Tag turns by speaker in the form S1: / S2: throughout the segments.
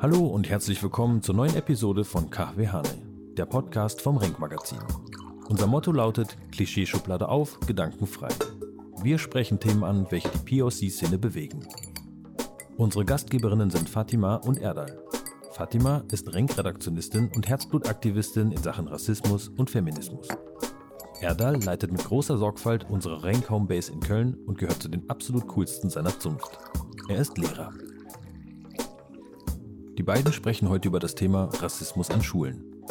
S1: Hallo und herzlich willkommen zur neuen Episode von Kahwe Hane, der Podcast vom Renk Magazin. Unser Motto lautet Klischeeschublade auf, Gedanken frei. Wir sprechen Themen an, welche die POC-Szene bewegen. Unsere Gastgeberinnen sind Fatima und Erdal. Fatima ist Renk-Redaktionistin und Herzblutaktivistin in Sachen Rassismus und Feminismus. Erdal leitet mit großer Sorgfalt unsere Renk Homebase in Köln und gehört zu den absolut coolsten seiner Zunft. Er ist Lehrer. Die beiden sprechen heute über das Thema Rassismus an Schulen.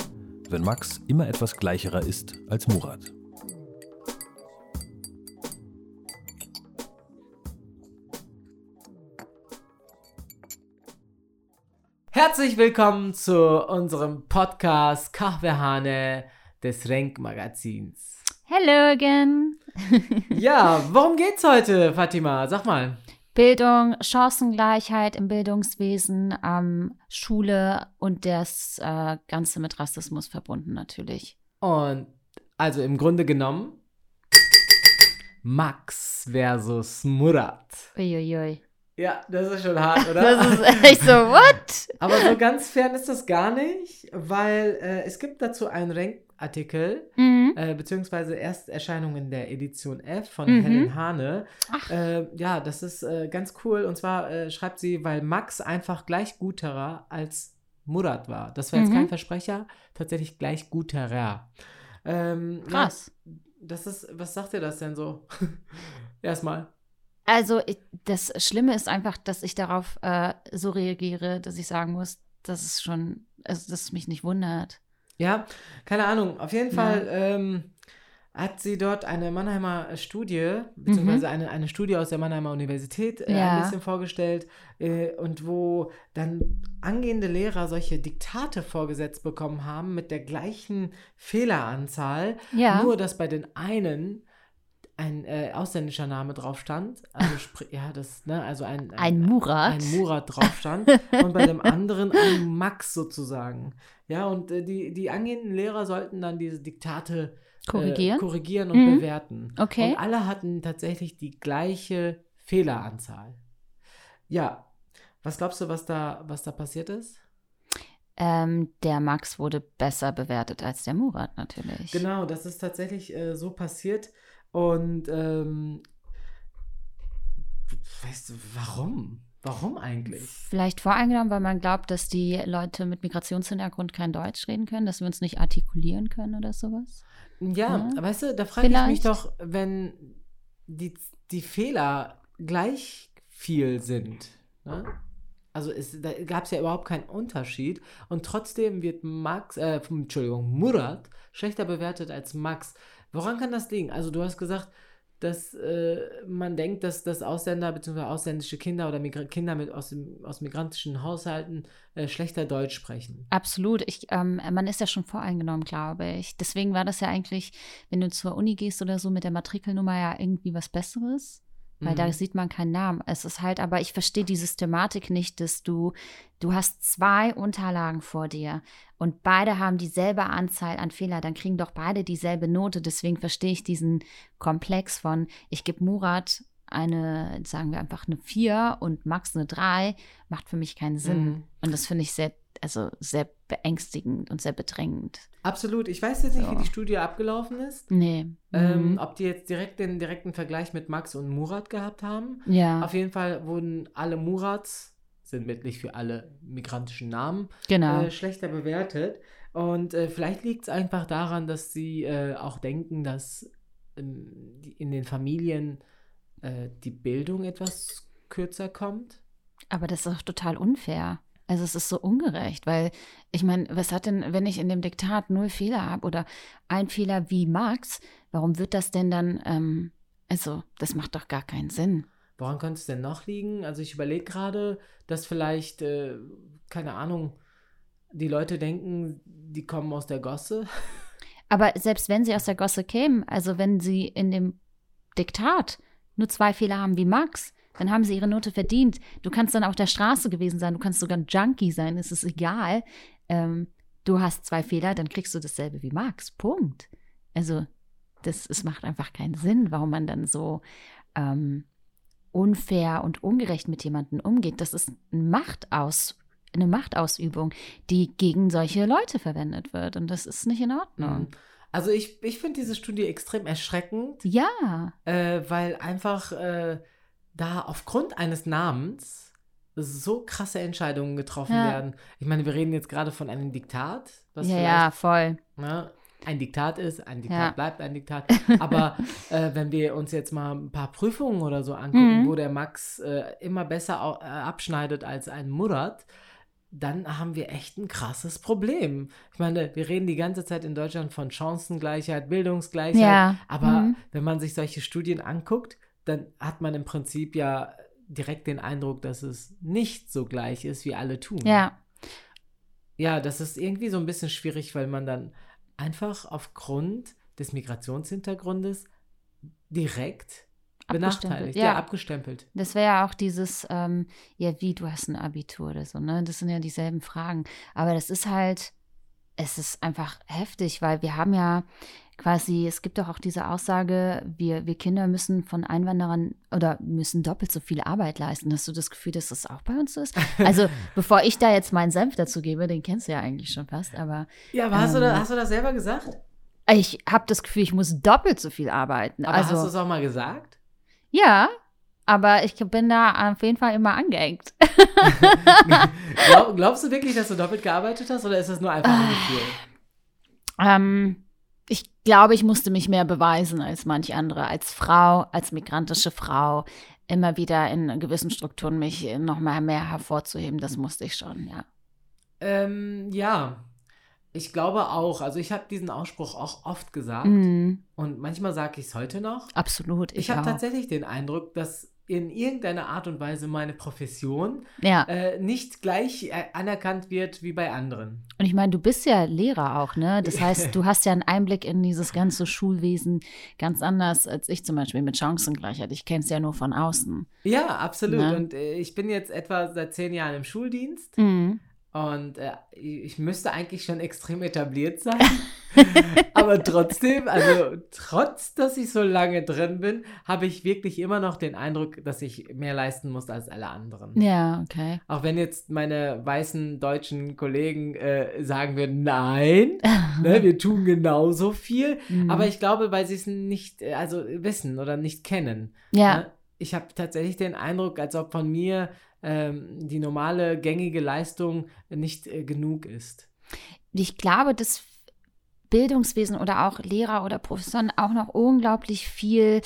S1: Wenn Max immer etwas gleicherer ist als Murat.
S2: Herzlich willkommen zu unserem Podcast Kahvehane des Renk Magazins.
S3: Hello again.
S2: Ja, worum geht's heute, Fatima? Sag mal.
S3: Bildung, Chancengleichheit im Bildungswesen, ähm, Schule und das äh, Ganze mit Rassismus verbunden natürlich.
S2: Und also im Grunde genommen Max versus Murat.
S3: Uiuiui.
S2: Ja, das ist schon hart, oder?
S3: Das ist echt so, what?
S2: Aber so ganz fern ist das gar nicht, weil äh, es gibt dazu einen Rank-Artikel,
S3: Mhm.
S2: äh, beziehungsweise Ersterscheinung in der Edition F von
S3: Mhm.
S2: Helen Hane. Äh, ja, das ist äh, ganz cool. Und zwar äh, schreibt sie, weil Max einfach gleich guterer als Murat war. Das war jetzt
S3: Mhm.
S2: kein Versprecher, tatsächlich gleich guterer. Ähm,
S3: Krass.
S2: Ja, das ist, was sagt ihr das denn so? Erstmal.
S3: Also ich, das Schlimme ist einfach, dass ich darauf äh, so reagiere, dass ich sagen muss, dass es schon, also dass es mich nicht wundert.
S2: Ja, keine Ahnung. Auf jeden. Fall ähm, hat sie dort eine Mannheimer Studie, beziehungsweise eine, eine Studie aus der Mannheimer Universität äh,
S3: Mhm. Ja.
S2: ein bisschen vorgestellt äh, und wo dann angehende Lehrer solche Diktate vorgesetzt bekommen haben mit der gleichen Fehleranzahl,
S3: Ja.
S2: nur dass bei den einen ein äh, ausländischer Name drauf stand, also ja, das, ne, also ein,
S3: Ein Murat.
S2: ein Murat drauf stand und bei dem anderen ein Max sozusagen. Ja, und äh, die, die angehenden Lehrer sollten dann diese Diktate
S3: Korrigieren?
S2: äh, korrigieren und
S3: Mhm.
S2: bewerten.
S3: Okay.
S2: Und alle hatten tatsächlich die gleiche Fehleranzahl. Ja, was glaubst du, was da, was da passiert ist?
S3: Ähm, der Max wurde besser bewertet als der Murat natürlich.
S2: Genau, das ist tatsächlich äh, so passiert. Und ähm, weißt du, warum? Warum eigentlich?
S3: Vielleicht voreingenommen, weil man glaubt, dass die Leute mit Migrationshintergrund kein Deutsch reden können, dass wir uns nicht artikulieren können oder sowas.
S2: Ja,
S3: Ja,
S2: weißt du, da frage ich mich doch, wenn die, die Fehler gleich viel sind. Ne? Also es, da gab es ja überhaupt keinen Unterschied und trotzdem wird Max, äh, Entschuldigung, Murat schlechter bewertet als Max. Woran kann das liegen? Also du hast gesagt, dass äh, man denkt, dass, dass Ausländer bzw. ausländische Kinder oder Migra Kinder mit aus, dem, aus migrantischen Haushalten äh, schlechter Deutsch sprechen.
S3: Absolut. Ich, ähm, man ist ja schon voreingenommen, glaube ich. Deswegen war das ja eigentlich, wenn du zur Uni gehst oder so mit der Matrikelnummer ja irgendwie was Besseres. Weil da
S2: Mhm.
S3: sieht man keinen Namen. Es ist halt, aber ich verstehe die Systematik nicht, dass du, du hast zwei Unterlagen vor dir und beide haben dieselbe Anzahl an Fehler, dann kriegen doch beide dieselbe Note. Deswegen verstehe ich diesen Komplex von, ich gebe Murat eine, sagen wir einfach eine 4 und Max eine 3, macht für mich keinen Sinn.
S2: Mhm.
S3: Und das finde ich sehr, also sehr beängstigend und sehr bedrängend.
S2: Absolut. Ich weiß jetzt nicht, wie die Studie abgelaufen ist.
S3: Nee.
S2: Ähm,
S3: Mhm.
S2: ob die jetzt direkt den direkten Vergleich mit Max und Murat gehabt haben.
S3: ja,
S2: Auf jeden Fall wurden alle Murats, sinnbildlich für alle migrantischen Namen,
S3: genau.
S2: äh, schlechter bewertet. Und äh, vielleicht liegt es einfach daran, dass sie äh, auch denken, dass ähm, in den Familien äh, die Bildung etwas kürzer kommt.
S3: Aber das ist doch total unfair. Also es ist so ungerecht, weil ich meine, was hat denn, wenn ich in dem Diktat null Fehler habe oder ein Fehler wie Max, warum wird das denn dann, ähm, also das macht doch gar keinen Sinn.
S2: Woran könnte es denn noch liegen? Also ich überlege gerade, dass vielleicht, äh, keine Ahnung, die Leute denken, die kommen aus der Gosse.
S3: Aber selbst wenn sie aus der Gosse kämen, also wenn sie in dem Diktat nur zwei Fehler haben wie Max, dann haben sie ihre Note verdient. Du kannst dann auf der Straße gewesen sein, du kannst sogar ein Junkie sein, es ist egal. Ähm, du hast zwei Fehler, dann kriegst du dasselbe wie Max. Punkt. Also, das, es macht einfach keinen Sinn, warum man dann so ähm, unfair und ungerecht mit jemandem umgeht. Das ist ein Machtaus, eine Machtausübung, die gegen solche Leute verwendet wird. Und das ist nicht in Ordnung.
S2: Mhm. Also ich, ich finde diese Studie extrem erschreckend,
S3: Ja,
S2: äh, weil einfach äh, da aufgrund eines Namens so krasse Entscheidungen getroffen
S3: Ja.
S2: werden. Ich meine, wir reden jetzt gerade von einem Diktat, was
S3: ja, ja, voll.
S2: ne, ein Diktat ist, ein Diktat
S3: Ja.
S2: bleibt ein Diktat. Aber äh, wenn wir uns jetzt mal ein paar Prüfungen oder so angucken,
S3: Mhm.
S2: wo der Max äh, immer besser au- äh, abschneidet als ein Murat, dann haben wir echt ein krasses Problem. Ich meine, wir reden die ganze Zeit in Deutschland von Chancengleichheit, Bildungsgleichheit,
S3: Ja.
S2: aber
S3: Mhm.
S2: wenn man sich solche Studien anguckt, dann hat man im Prinzip ja direkt den Eindruck, dass es nicht so gleich ist, wie alle tun.
S3: Ja,
S2: Ja, das ist irgendwie so ein bisschen schwierig, weil man dann einfach aufgrund des Migrationshintergrundes direkt benachteiligt,
S3: ja.
S2: ja, abgestempelt.
S3: das wäre ja auch dieses, ähm, ja, wie, du hast ein Abitur oder so, ne? Das sind ja dieselben Fragen. Aber das ist halt, es ist einfach heftig, weil wir haben ja quasi, es gibt doch auch diese Aussage, wir, wir Kinder müssen von Einwanderern oder müssen doppelt so viel Arbeit leisten. Hast du das Gefühl, dass das auch bei uns so ist? Also, bevor ich da jetzt meinen Senf dazu gebe, den kennst du ja eigentlich schon fast, aber
S2: Ja, aber hast, du
S3: Ähm,
S2: da, hast du das selber gesagt?
S3: ich habe das Gefühl, ich muss doppelt so viel arbeiten.
S2: Aber
S3: also,
S2: hast du es auch mal gesagt?
S3: ja, aber ich bin da auf jeden Fall immer angehängt.
S2: Glaub, glaubst du wirklich, dass du doppelt gearbeitet hast oder ist das nur einfach ein Gefühl?
S3: Ähm, ich glaube, ich musste mich mehr beweisen als manch andere, als Frau, als migrantische Frau, immer wieder in gewissen Strukturen mich noch mal mehr hervorzuheben. Das musste ich schon, ja.
S2: Ähm, ja, ich glaube auch. Also ich habe diesen Ausspruch auch oft gesagt
S3: Mhm,
S2: und manchmal sage ich es heute noch.
S3: absolut.
S2: Ich,
S3: Ich,
S2: habe tatsächlich den Eindruck, dass in irgendeiner Art und Weise meine Profession
S3: Ja,
S2: äh, nicht gleich äh, anerkannt wird wie bei anderen.
S3: und ich meine, du bist ja Lehrer auch, ne? Das heißt, du hast ja einen Einblick in dieses ganze Schulwesen ganz anders als ich zum Beispiel mit Chancengleichheit. Ich kenne es ja nur von außen.
S2: Ja, absolut.
S3: Ne?
S2: Und äh, ich bin jetzt etwa seit zehn Jahren im Schuldienst
S3: Mhm.
S2: Und äh, ich müsste eigentlich schon extrem etabliert sein. Aber trotzdem, also trotz, dass ich so lange drin bin, habe ich wirklich immer noch den Eindruck, dass ich mehr leisten muss als alle anderen.
S3: Ja, okay.
S2: Auch wenn jetzt meine weißen deutschen Kollegen äh, sagen würden, nein, ne, wir tun genauso viel.
S3: Mhm.
S2: Aber ich glaube, weil sie es nicht, äh, also wissen oder nicht kennen.
S3: ja,
S2: Ne? Ich habe tatsächlich den Eindruck, als ob von mir ähm, die normale gängige Leistung nicht äh, genug ist.
S3: ich glaube, dass Bildungswesen oder auch Lehrer oder Professoren auch noch unglaublich viel,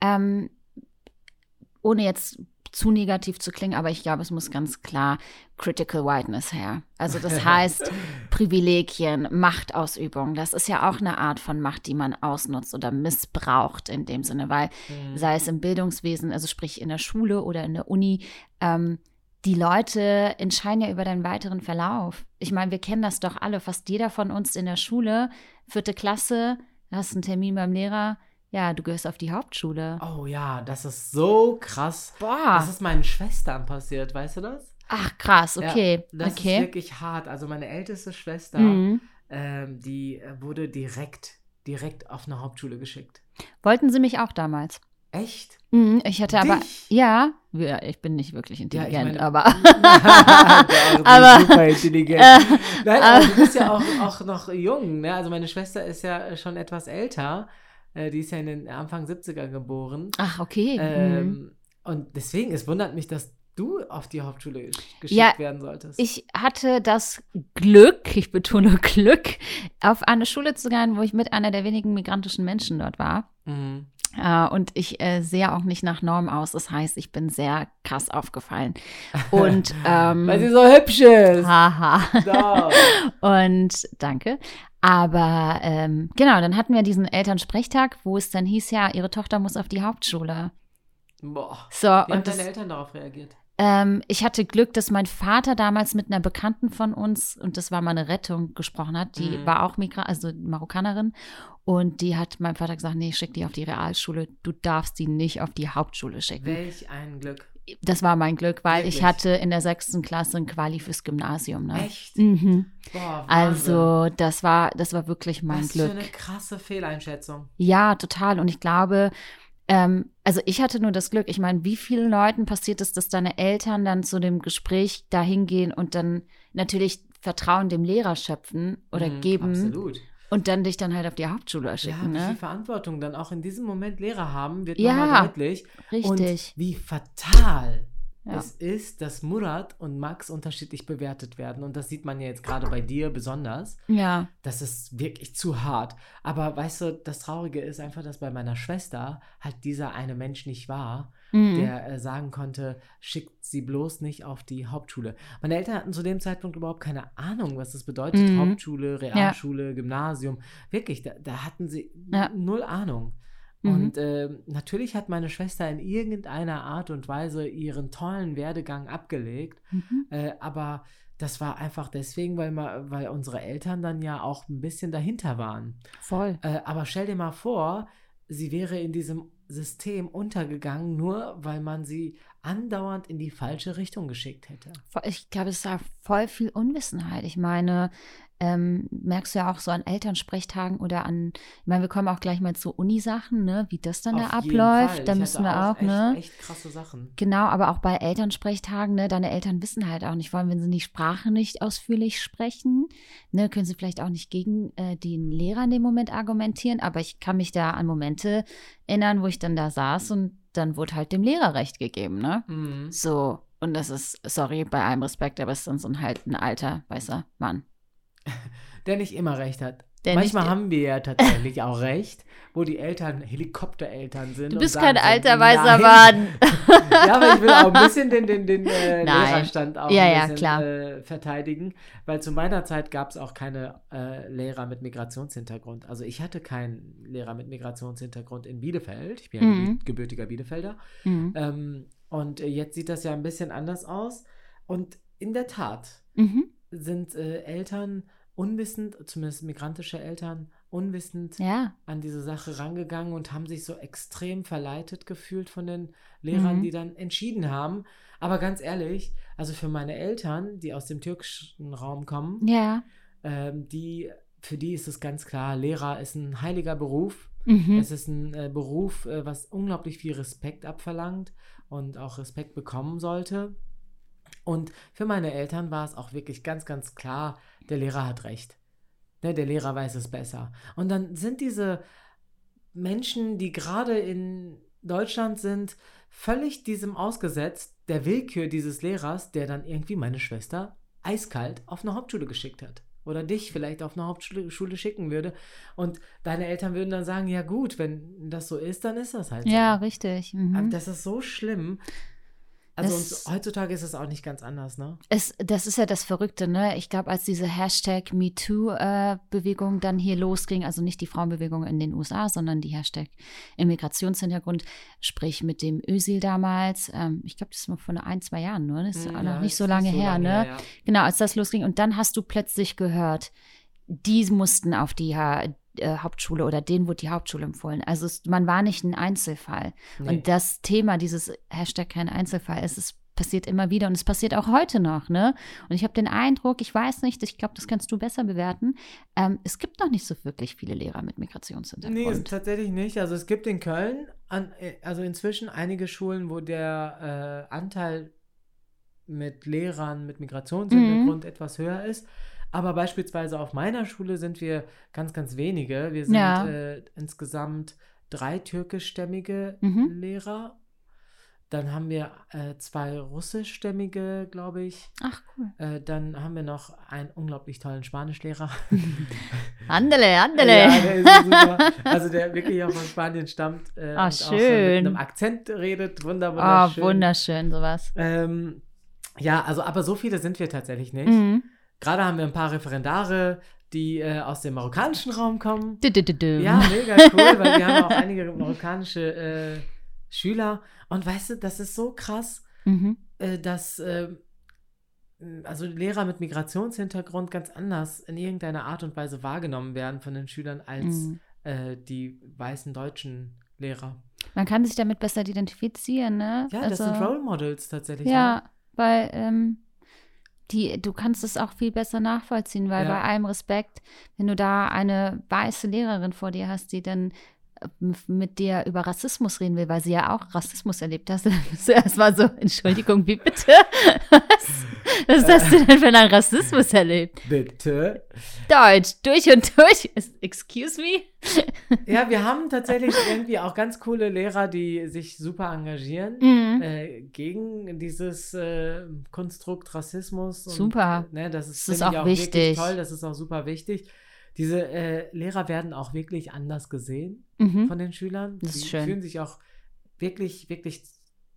S3: ähm, ohne jetzt zu negativ zu klingen, aber ich glaube, es muss ganz klar Critical Whiteness her. Also das heißt Privilegien, Machtausübung. Das ist ja auch eine Art von Macht, die man ausnutzt oder missbraucht in dem Sinne, weil sei es im Bildungswesen, also sprich in der Schule oder in der Uni, ähm, die Leute entscheiden ja über deinen weiteren Verlauf. Ich meine, wir kennen das doch alle, fast jeder von uns in der Schule, vierte Klasse, hast einen Termin beim Lehrer, ja, du gehörst auf die Hauptschule.
S2: Oh ja, das ist so krass.
S3: Boah,
S2: Das ist meinen Schwestern passiert, weißt du das?
S3: ach krass, okay,
S2: Ja, das ist
S3: okay.
S2: wirklich hart. Also meine älteste Schwester,
S3: Mhm.
S2: ähm, die äh, wurde direkt, direkt auf eine Hauptschule geschickt.
S3: Wollten sie mich auch damals.
S2: Echt?
S3: Mhm, ich hatte aber,
S2: Dich?
S3: ja, ja, ich bin nicht wirklich
S2: Ja, ich
S3: intelligent,
S2: meine-
S3: aber,
S2: aber
S3: Aber-
S2: super intelligent.
S3: Äh,
S2: Nein, aber du bist ja auch, auch noch jung. Ne? Also meine Schwester ist ja schon etwas älter. Äh, die ist ja in den Anfang 70er geboren.
S3: ach, okay. mhm.
S2: Ähm, und deswegen, es wundert mich, dass du auf die Hauptschule gesch- geschickt
S3: Ja,
S2: werden solltest.
S3: Ich hatte das Glück, ich betone Glück, auf eine Schule zu gehen, wo ich mit einer der wenigen migrantischen Menschen dort war.
S2: Mhm.
S3: Äh, und ich äh, sehe auch nicht nach Norm aus. Das heißt, ich bin sehr krass aufgefallen. Und ähm,
S2: Weil sie so hübsch ist.
S3: haha. Und danke. Aber ähm, genau, dann hatten wir diesen Elternsprechtag, wo es dann hieß, ja, ihre Tochter muss auf die Hauptschule.
S2: Boah.
S3: So,
S2: Wie haben
S3: und das,
S2: deine Eltern darauf reagiert?
S3: Ähm, ich hatte Glück, dass mein Vater damals mit einer Bekannten von uns, und das war meine Rettung, gesprochen hat. Die
S2: Mhm.
S3: war auch Migra also Marokkanerin. Und die hat meinem Vater gesagt, nee, schick die auf die Realschule. Du darfst die nicht auf die Hauptschule schicken.
S2: Welch ein Glück.
S3: das war mein Glück, weil ich
S2: Wirklich?
S3: hatte in der sechsten Klasse ein Quali fürs Gymnasium. Ne?
S2: Echt?
S3: Mhm.
S2: Boah.
S3: Also das war, das war wirklich mein
S2: Was
S3: Glück.
S2: für eine krasse Fehleinschätzung.
S3: Ja, total. Und ich glaube, ähm, also ich hatte nur das Glück. Ich meine, wie vielen Leuten passiert es, dass deine Eltern dann zu dem Gespräch da hingehen und dann natürlich Vertrauen dem Lehrer schöpfen oder
S2: Mhm,
S3: geben
S2: Absolut.
S3: und dann dich dann halt auf die Hauptschule
S2: Ja,
S3: schicken,
S2: wie viel
S3: ne?
S2: Verantwortung dann auch in diesem Moment Lehrer haben, wird
S3: Ja,
S2: nochmal deutlich.
S3: Richtig.
S2: Und wie fatal
S3: Ja.
S2: es ist, dass Murat und Max unterschiedlich bewertet werden. Und das sieht man ja jetzt gerade bei dir besonders.
S3: Ja.
S2: Das ist wirklich zu hart. Aber weißt du, das Traurige ist einfach, dass bei meiner Schwester halt dieser eine Mensch nicht war,
S3: Mhm.
S2: der äh, sagen konnte, schickt sie bloß nicht auf die Hauptschule. Meine Eltern hatten zu dem Zeitpunkt überhaupt keine Ahnung, was das bedeutet.
S3: Mhm.
S2: Hauptschule, Realschule, Gymnasium. Wirklich, da, da hatten sie
S3: Ja.
S2: null Ahnung.
S3: Mhm.
S2: Und äh, natürlich hat meine Schwester in irgendeiner Art und Weise ihren tollen Werdegang abgelegt.
S3: Mhm.
S2: Äh, aber das war einfach deswegen, weil, ma, weil unsere Eltern dann ja auch ein bisschen dahinter waren.
S3: Voll.
S2: Äh, aber stell dir mal vor, sie wäre in diesem System untergegangen, nur weil man sie andauernd in die falsche Richtung geschickt hätte.
S3: Ich glaube, es ist da voll viel Unwissenheit. Ich meine, ähm, merkst du ja auch so an Elternsprechtagen oder an, ich meine, wir kommen auch gleich mal zu Unisachen, ne, wie das dann da
S2: Auf jeden
S3: abläuft. Da müssen wir auch,
S2: echt,
S3: ne?
S2: Echt krasse Sachen.
S3: Genau, aber auch bei Elternsprechtagen, ne, deine Eltern wissen halt auch nicht, vor allem wenn sie die Sprache nicht ausführlich sprechen, ne, können sie vielleicht auch nicht gegen äh, den Lehrer in dem Moment argumentieren, aber ich kann mich da an Momente erinnern, wo ich dann da saß und dann wurde halt dem Lehrer recht gegeben, ne?
S2: Mhm.
S3: So, und das ist, sorry, bei allem Respekt, aber es ist dann so ein halt ein alter, weißer Mann.
S2: Der nicht immer recht hat.
S3: Der
S2: Manchmal
S3: nicht-
S2: haben wir ja tatsächlich auch recht, wo die Eltern Helikoptereltern sind.
S3: Du bist kein alter weißer. Mann.
S2: ja, aber ich will auch ein bisschen den, den, den äh. Lehrerstand auch
S3: Ja,
S2: ein
S3: ja,
S2: bisschen
S3: klar.
S2: Äh, verteidigen, weil zu meiner Zeit gab es auch keine äh, Lehrer mit Migrationshintergrund. Also ich hatte keinen Lehrer mit Migrationshintergrund in Bielefeld. Ich bin ja
S3: Mhm.
S2: gebü- gebürtiger Bielefelder.
S3: Mhm.
S2: Ähm, und jetzt sieht das ja ein bisschen anders aus. Und in der Tat
S3: Mhm.
S2: sind äh, Eltern unwissend, zumindest migrantische Eltern, unwissend
S3: Ja,
S2: an diese Sache rangegangen und haben sich so extrem verleitet gefühlt von den Lehrern,
S3: Mhm.
S2: die dann entschieden haben. Aber ganz ehrlich, also für meine Eltern, die aus dem türkischen Raum kommen,
S3: ja.
S2: ähm, die, für die ist es ganz klar, Lehrer ist ein heiliger Beruf.
S3: Mhm.
S2: Es ist ein äh, Beruf, äh, was unglaublich viel Respekt abverlangt und auch Respekt bekommen sollte. Und für meine Eltern war es auch wirklich ganz, ganz klar, der Lehrer hat recht. Ne, der Lehrer weiß es besser. Und dann sind diese Menschen, die gerade in Deutschland sind, völlig diesem ausgesetzt, der Willkür dieses Lehrers, der dann irgendwie meine Schwester eiskalt auf eine Hauptschule geschickt hat. Oder dich vielleicht auf eine Hauptschule Schule schicken würde. Und deine Eltern würden dann sagen, ja gut, wenn das so ist, dann ist das halt so.
S3: Ja, richtig. Mhm.
S2: Das ist so schlimm. Also und heutzutage ist es auch nicht ganz anders, ne?
S3: Es, das ist ja das Verrückte, ne? Ich glaube, als diese Hashtag MeToo-Bewegung dann hier losging, also nicht die Frauenbewegung in den USA, sondern die Hashtag Immigrationshintergrund, sprich mit dem Ösil damals, ähm, ich glaube, das ist mal vor ein, zwei Jahren, nur, das ist
S2: Hm,
S3: auch
S2: ja,
S3: noch nicht so lange her, ne?
S2: ja.
S3: Genau, als das losging. Und dann hast du plötzlich gehört, die mussten auf die äh, Hauptschule oder denen wurde die Hauptschule empfohlen. Also es, man war nicht ein Einzelfall.
S2: Nee.
S3: Und das Thema, dieses Hashtag kein Einzelfall, ist, es passiert immer wieder und es passiert auch heute noch, ne? Und ich habe den Eindruck, ich weiß nicht, ich glaube, das kannst du besser bewerten, ähm, es gibt noch nicht so wirklich viele Lehrer mit Migrationshintergrund.
S2: Nee, tatsächlich nicht. Also es gibt in Köln, an, äh, also inzwischen einige Schulen, wo der äh, Anteil mit Lehrern mit Migrationshintergrund
S3: Mhm.
S2: etwas höher ist. Aber beispielsweise auf meiner Schule sind wir ganz, ganz wenige. Wir sind
S3: Ja.
S2: äh, insgesamt drei türkischstämmige
S3: Mhm.
S2: Lehrer. Dann haben wir äh, zwei russischstämmige, glaube ich.
S3: Ach, cool.
S2: Äh, dann haben wir noch einen unglaublich tollen Spanischlehrer.
S3: Andele, andele.
S2: Ja, der ist super. Also der wirklich auch von Spanien stammt. Äh,
S3: Ah,
S2: und auch so
S3: schön.
S2: mit einem Akzent redet. Wunder,
S3: Ah,
S2: wunderschön.
S3: wunderschön, sowas.
S2: Ähm, ja, also aber so viele sind wir tatsächlich nicht.
S3: Mhm.
S2: Gerade haben wir ein paar Referendare, die äh, aus dem marokkanischen Raum kommen.
S3: Dü, dü, dü.
S2: Ja, mega cool, weil wir haben auch einige marokkanische äh, Schüler. Und weißt du, das ist so krass,
S3: Mhm.
S2: äh, dass äh, also Lehrer mit Migrationshintergrund ganz anders in irgendeiner Art und Weise wahrgenommen werden von den Schülern als
S3: Mhm.
S2: äh, die weißen deutschen Lehrer.
S3: Man kann sich damit besser identifizieren, ne?
S2: Ja, das
S3: Also-
S2: sind Role Models tatsächlich. ne?
S3: Ja, weil ähm, die, du kannst es auch viel besser nachvollziehen, weil
S2: Ja.
S3: bei allem Respekt, wenn du da eine weiße Lehrerin vor dir hast, die dann mit dir über Rassismus reden will, weil sie ja auch Rassismus erlebt hast, dann bist du erstmal so, Entschuldigung, wie bitte? Was, was hast du denn für einen Rassismus erlebt?
S2: Bitte.
S3: Deutsch, durch und durch. Excuse me?
S2: Ja, wir haben tatsächlich irgendwie auch ganz coole Lehrer, die sich super engagieren.
S3: Mhm.
S2: Äh, gegen dieses äh, Konstrukt Rassismus. Und,
S3: Super.
S2: Ne, das ist,
S3: Das ist auch
S2: wirklich
S3: wichtig.
S2: toll, das ist auch super wichtig. Diese äh, Lehrer werden auch wirklich anders gesehen
S3: Mhm.
S2: von den Schülern.
S3: Das ist
S2: Die
S3: schön.
S2: fühlen sich auch wirklich, wirklich,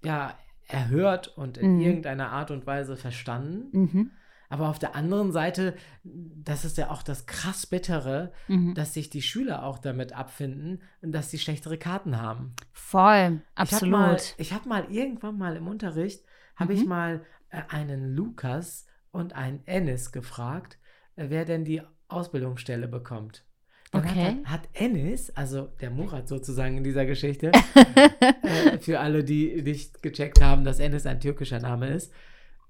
S2: ja, erhört und in
S3: Mhm.
S2: irgendeiner Art und Weise verstanden.
S3: Mhm.
S2: Aber auf der anderen Seite, das ist ja auch das krass Bittere,
S3: Mhm.
S2: dass sich die Schüler auch damit abfinden, dass sie schlechtere Karten haben.
S3: Voll,
S2: Ich habe mal,
S3: absolut.
S2: ich hab mal irgendwann mal im Unterricht, habe ich
S3: Mhm.
S2: mal äh, einen Lukas und einen Ennis gefragt, äh, wer denn die Ausbildungsstelle bekommt. Dann
S3: Okay.
S2: hat, hat Ennis, also der Murat sozusagen in dieser Geschichte, äh, für alle, die nicht gecheckt haben, dass Ennis ein türkischer Name ist,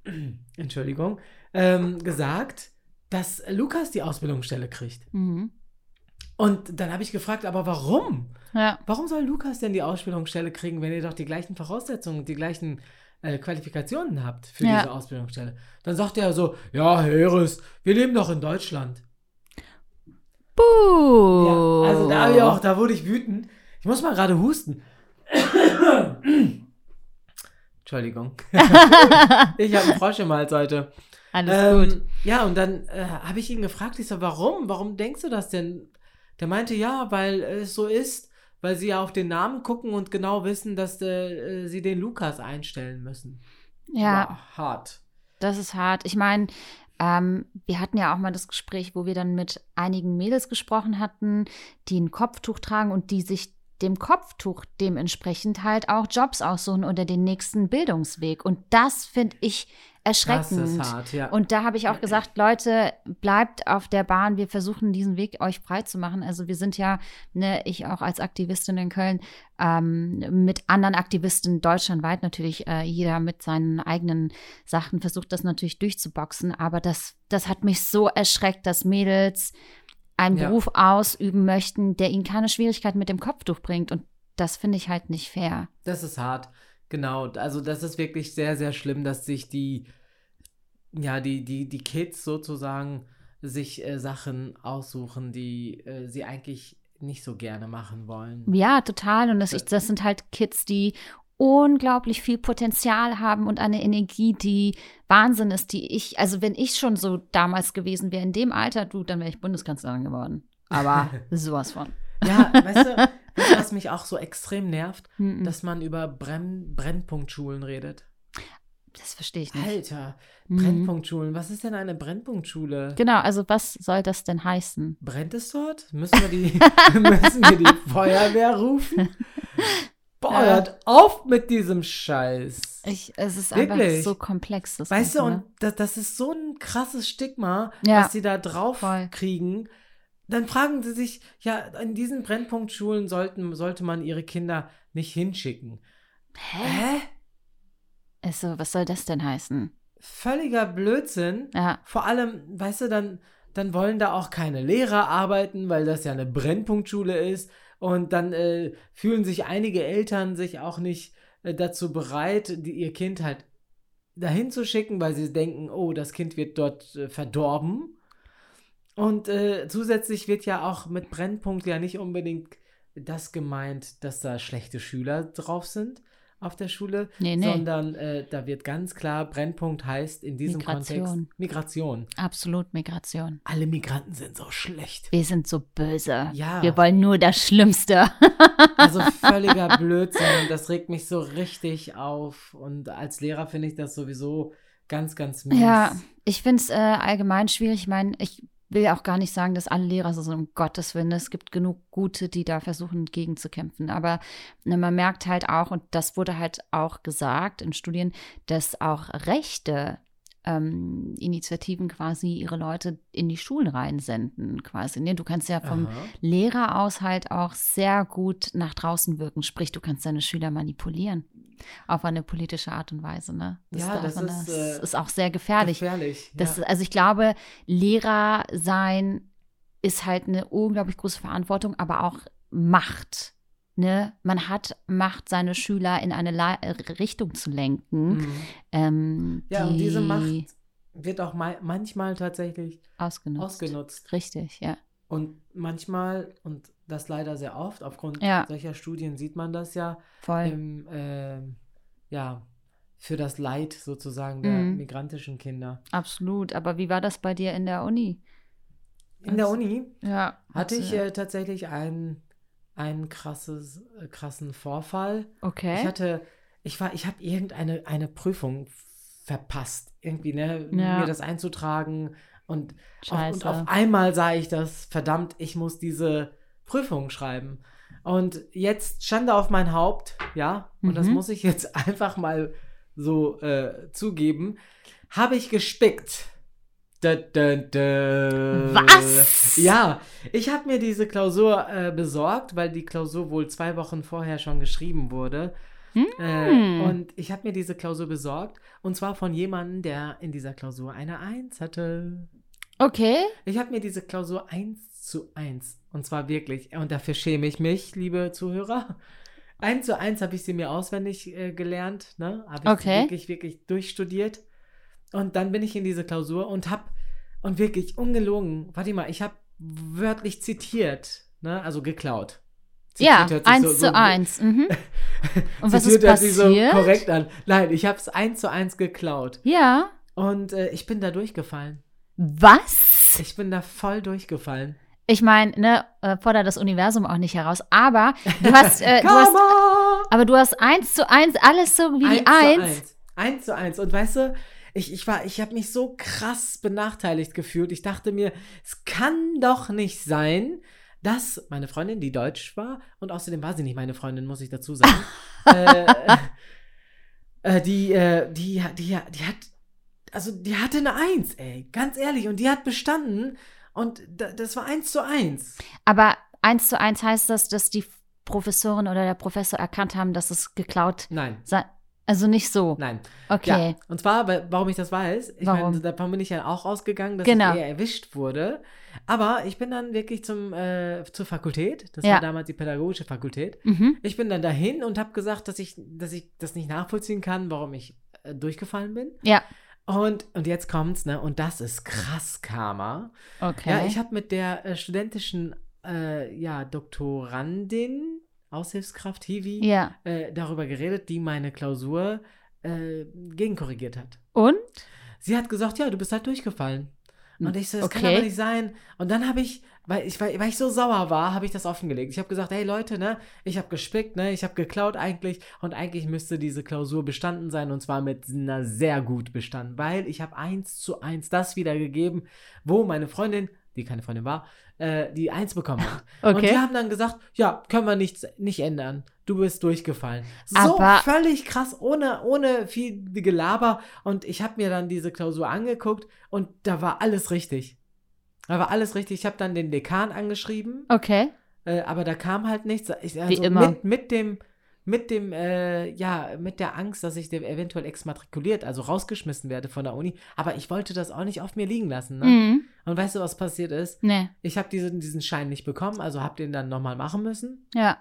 S2: Entschuldigung, ähm, gesagt, dass Lukas die Ausbildungsstelle kriegt.
S3: Mhm.
S2: Und dann habe ich gefragt, aber warum?
S3: Ja.
S2: Warum soll Lukas denn die Ausbildungsstelle kriegen, wenn ihr doch die gleichen Voraussetzungen, die gleichen äh, Qualifikationen habt für
S3: Ja.
S2: diese Ausbildungsstelle? Dann sagt er so, ja, Herr Heres, wir leben doch in Deutschland.
S3: Buh.
S2: Ja, also da auch, da wurde ich wütend. Ich muss mal gerade husten. Entschuldigung. ich habe einen Frosch im Hals heute.
S3: Alles gut.
S2: Ähm, ja, und dann äh, habe ich ihn gefragt, ich so, warum? Warum denkst du das denn? Der meinte, ja, weil es so ist, weil sie ja auf den Namen gucken und genau wissen, dass äh, sie den Lukas einstellen müssen.
S3: Ja,
S2: Wow, hart.
S3: das ist hart. Ich meine, ähm, wir hatten ja auch mal das Gespräch, wo wir dann mit einigen Mädels gesprochen hatten, die ein Kopftuch tragen und die sich dem Kopftuch dementsprechend halt auch Jobs aussuchen oder den nächsten Bildungsweg. Und das finde ich
S2: Das
S3: erschreckend.
S2: ist hart, ja.
S3: Und da habe ich auch gesagt, Leute, bleibt auf der Bahn. Wir versuchen diesen Weg euch frei zu machen. Also wir sind ja, ne, ich auch als Aktivistin in Köln, ähm, mit anderen Aktivisten deutschlandweit natürlich, äh, jeder mit seinen eigenen Sachen versucht das natürlich durchzuboxen. Aber das, das hat mich so erschreckt, dass Mädels einen
S2: Ja.
S3: Beruf ausüben möchten, der ihnen keine Schwierigkeiten mit dem Kopftuch bringt. Und das finde ich halt nicht fair.
S2: Das ist hart. Genau. Also das ist wirklich sehr, sehr schlimm, dass sich die, ja, die, die, die Kids sozusagen sich äh, Sachen aussuchen, die äh, sie eigentlich nicht so gerne machen wollen.
S3: Ja, total. Und das,
S2: Das-
S3: ich, das sind halt Kids, die unglaublich viel Potenzial haben und eine Energie, die Wahnsinn ist, die ich, also wenn ich schon so damals gewesen wäre, in dem Alter, du, dann wäre ich Bundeskanzlerin geworden. Aber sowas von.
S2: Ja, weißt du, du, was mich auch so extrem nervt,
S3: Mhm.
S2: dass man über Brenn Brennpunktschulen redet.
S3: Das verstehe ich nicht.
S2: Alter,
S3: Mhm.
S2: Brennpunktschulen. Was ist denn eine Brennpunktschule?
S3: Genau, also was soll das denn heißen?
S2: Brennt es dort? Müssen wir die, müssen wir die Feuerwehr rufen? Boah,
S3: Ja.
S2: hört auf mit diesem Scheiß.
S3: Ich, es ist
S2: Wirklich?
S3: einfach so komplex. Das
S2: Weißt du, und das, das ist so ein krasses Stigma,
S3: Ja.
S2: was sie da drauf
S3: Voll.
S2: kriegen. Dann fragen sie sich, ja, in diesen Brennpunktschulen sollten, sollte man ihre Kinder nicht hinschicken.
S3: Hä?
S2: Hä?
S3: Also, was soll das denn heißen?
S2: Völliger Blödsinn.
S3: Ja,
S2: Vor allem, weißt du, dann, dann wollen da auch keine Lehrer arbeiten, weil das ja eine Brennpunktschule ist. Und dann äh, fühlen sich einige Eltern sich auch nicht äh, dazu bereit, die, ihr Kind halt dahin zu schicken, weil sie denken, oh, das Kind wird dort äh, verdorben. Und äh, zusätzlich wird ja auch mit Brennpunkt ja nicht unbedingt das gemeint, dass da schlechte Schüler drauf sind auf der Schule,
S3: nee, nee.
S2: sondern äh, da wird ganz klar, Brennpunkt heißt in diesem
S3: Migration.
S2: Kontext Migration.
S3: Absolut Migration.
S2: Alle Migranten sind so schlecht.
S3: Wir sind so böse.
S2: Ja.
S3: Wir wollen nur das Schlimmste.
S2: Also völliger Blödsinn. Das regt mich so richtig auf. Und als Lehrer finde ich das sowieso ganz, ganz mies.
S3: Ja, ich finde es äh, allgemein schwierig. Ich meine, ich will auch gar nicht sagen, dass alle Lehrer so sind, um Gottes Willen. Es gibt genug gute, die da versuchen, gegenzukämpfen. Aber ne, man merkt halt auch, und das wurde halt auch gesagt in Studien, dass auch Rechte ähm, Initiativen quasi ihre Leute in die Schulen reinsenden, quasi. Ne? Du kannst ja vom
S2: Aha.
S3: Lehrer aus halt auch sehr gut nach draußen wirken. Sprich, du kannst deine Schüler manipulieren. Auf eine politische Art und Weise, ne?
S2: Ja,
S3: darf
S2: das ist,
S3: das
S2: äh,
S3: ist auch sehr gefährlich.
S2: Gefährlich.
S3: Das,
S2: ja.
S3: Also ich glaube, Lehrer sein ist halt eine unglaublich große Verantwortung, aber auch Macht. Ne? Man hat Macht, seine Schüler in eine La Richtung zu lenken.
S2: Mhm.
S3: Ähm,
S2: Ja, und diese
S3: die
S2: Macht wird auch ma manchmal tatsächlich
S3: ausgenutzt.
S2: ausgenutzt.
S3: Richtig, ja.
S2: Und manchmal, und das leider sehr oft, aufgrund
S3: Ja.
S2: solcher Studien sieht man das ja,
S3: Voll.
S2: im, ähm, ja, für das Leid sozusagen der
S3: Mhm.
S2: migrantischen Kinder.
S3: Absolut. Aber wie war das bei dir in der Uni?
S2: In der
S3: Was?
S2: Uni
S3: Ja.
S2: hatte ich
S3: du-
S2: äh, tatsächlich einen, einen krasses, äh, krassen Vorfall.
S3: Okay.
S2: Ich hatte, ich war, ich habe irgendeine eine Prüfung verpasst, irgendwie, ne,
S3: Ja.
S2: mir das einzutragen und auf, und auf einmal sah ich das, verdammt, ich muss diese Prüfung schreiben. Und jetzt Schande auf mein Haupt, ja, und das
S3: Mhm.
S2: muss ich jetzt einfach mal so äh, zugeben, habe ich gespickt. Da, da, da.
S3: Was?
S2: Ja, ich habe mir diese Klausur äh, besorgt, weil die Klausur wohl zwei Wochen vorher schon geschrieben wurde.
S3: Hm.
S2: Äh, und ich habe mir diese Klausur besorgt. Und zwar von jemandem, der in dieser Klausur eine Eins hatte.
S3: Okay.
S2: Ich habe mir diese Klausur eins zu eins. Und zwar wirklich. Und dafür schäme ich mich, liebe Zuhörer. Eins zu eins habe ich sie mir auswendig äh, gelernt. Ne? Habe ich
S3: Okay.
S2: wirklich, wirklich durchstudiert. Und dann bin ich in diese Klausur und habe, und wirklich ungelogen, warte mal, ich habe wörtlich zitiert. Ne? Also geklaut.
S3: Ja,
S2: Zitiert sich
S3: eins
S2: so-
S3: zu
S2: so-
S3: eins. Mhm. Und was ist passiert?
S2: so korrekt an. Nein, ich habe es eins zu eins geklaut.
S3: Ja.
S2: Und äh, ich bin da durchgefallen.
S3: Was?
S2: Ich bin da voll durchgefallen.
S3: Ich meine, ne, äh, fordert das Universum auch nicht heraus. Aber du hast, äh, du hast, aber du hast eins zu eins alles so wie die
S2: Eins zu
S3: eins.
S2: eins. Eins zu eins. Und weißt du, ich, ich war, ich habe mich so krass benachteiligt gefühlt. Ich dachte mir, es kann doch nicht sein, dass meine Freundin, die deutsch war, und außerdem war sie nicht meine Freundin, muss ich dazu sagen, äh, äh, die, äh, die, die, die hat, also die hatte eine Eins, ey, ganz ehrlich, und die hat bestanden und da, das war eins zu eins.
S3: Aber eins zu eins heißt das, dass die Professorin oder der Professor erkannt haben, dass es geklaut
S2: Nein,
S3: sei. Also nicht so.
S2: nein.
S3: Okay.
S2: Ja, und zwar, warum ich das weiß, ich
S3: Warum?
S2: meine, davon bin ich ja auch ausgegangen, dass
S3: Genau.
S2: ich eher erwischt wurde. Aber ich bin dann wirklich zum, äh, zur Fakultät, das
S3: Ja.
S2: war damals die pädagogische Fakultät.
S3: Mhm.
S2: Ich bin dann dahin und habe gesagt, dass ich, dass ich das nicht nachvollziehen kann, warum ich äh, durchgefallen bin.
S3: Ja.
S2: Und, und jetzt kommt's, ne? Und das ist krass Karma.
S3: Okay.
S2: Ja, ich habe mit der äh, studentischen äh, ja, Doktorandin, Aushilfskraft Hiwi,
S3: ja.
S2: äh, darüber geredet, die meine Klausur äh, gegenkorrigiert hat.
S3: Und?
S2: Sie hat gesagt, ja, du bist halt durchgefallen. Und ich so, das kann
S3: Okay.
S2: aber nicht sein. Und dann habe ich, weil ich, weil, weil ich so sauer war, habe ich das offengelegt. Ich habe gesagt, hey Leute, ne, ich habe gespickt, ne, ich habe geklaut eigentlich und eigentlich müsste diese Klausur bestanden sein und zwar mit einer sehr gut bestanden, weil ich habe eins zu eins das wiedergegeben, wo meine Freundin, die keine Freundin war, äh, die eins bekommen hat. Und
S3: Okay.
S2: die haben dann gesagt, ja, können wir nichts, nicht ändern. Du bist durchgefallen. So
S3: Aber-
S2: völlig krass, ohne, ohne viel Gelaber. Und ich habe mir dann diese Klausur angeguckt und da war alles richtig. Da war alles richtig. Ich habe dann den Dekan angeschrieben,
S3: Okay.
S2: äh, aber da kam halt nichts. Ich, also
S3: immer.
S2: Mit, mit dem, mit dem, äh, ja, mit der Angst, dass ich dem eventuell exmatrikuliert, also rausgeschmissen werde von der Uni. Aber ich wollte das auch nicht auf mir liegen lassen. Ne?
S3: Mhm.
S2: Und weißt du, was passiert ist?
S3: Nee.
S2: Ich habe diesen, diesen Schein nicht bekommen, also habe den dann nochmal machen müssen.
S3: Ja.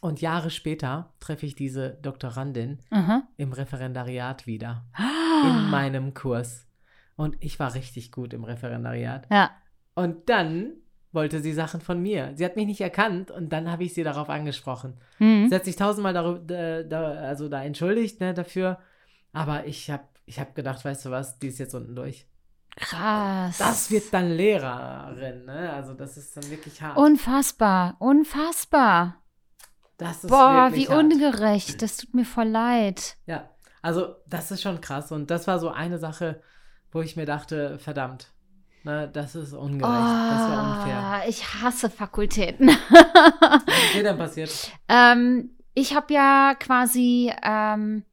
S2: Und Jahre später treffe ich diese Doktorandin
S3: Aha.
S2: im Referendariat wieder.
S3: Ah.
S2: In meinem Kurs. Und ich war richtig gut im Referendariat.
S3: Ja.
S2: Und dann wollte sie Sachen von mir. Sie hat mich nicht erkannt und dann habe ich sie darauf angesprochen.
S3: Mhm.
S2: Sie hat sich tausendmal darüber, äh, da, also da entschuldigt ne, dafür. Aber ich habe ich hab gedacht, weißt du was, die ist jetzt unten durch.
S3: Krass.
S2: Das wird dann Lehrerin. Ne? Also das ist dann wirklich hart.
S3: Unfassbar. Unfassbar.
S2: das ist
S3: Boah,
S2: wirklich
S3: wie
S2: hart.
S3: ungerecht. Das tut mir voll leid.
S2: Ja, also das ist schon krass. Und das war so eine Sache, wo ich mir dachte, verdammt, ne, das ist ungerecht, das war unfair.
S3: Oh, ich hasse Fakultäten.
S2: Was ist dir denn passiert?
S3: ähm, ich habe ja quasi ähm,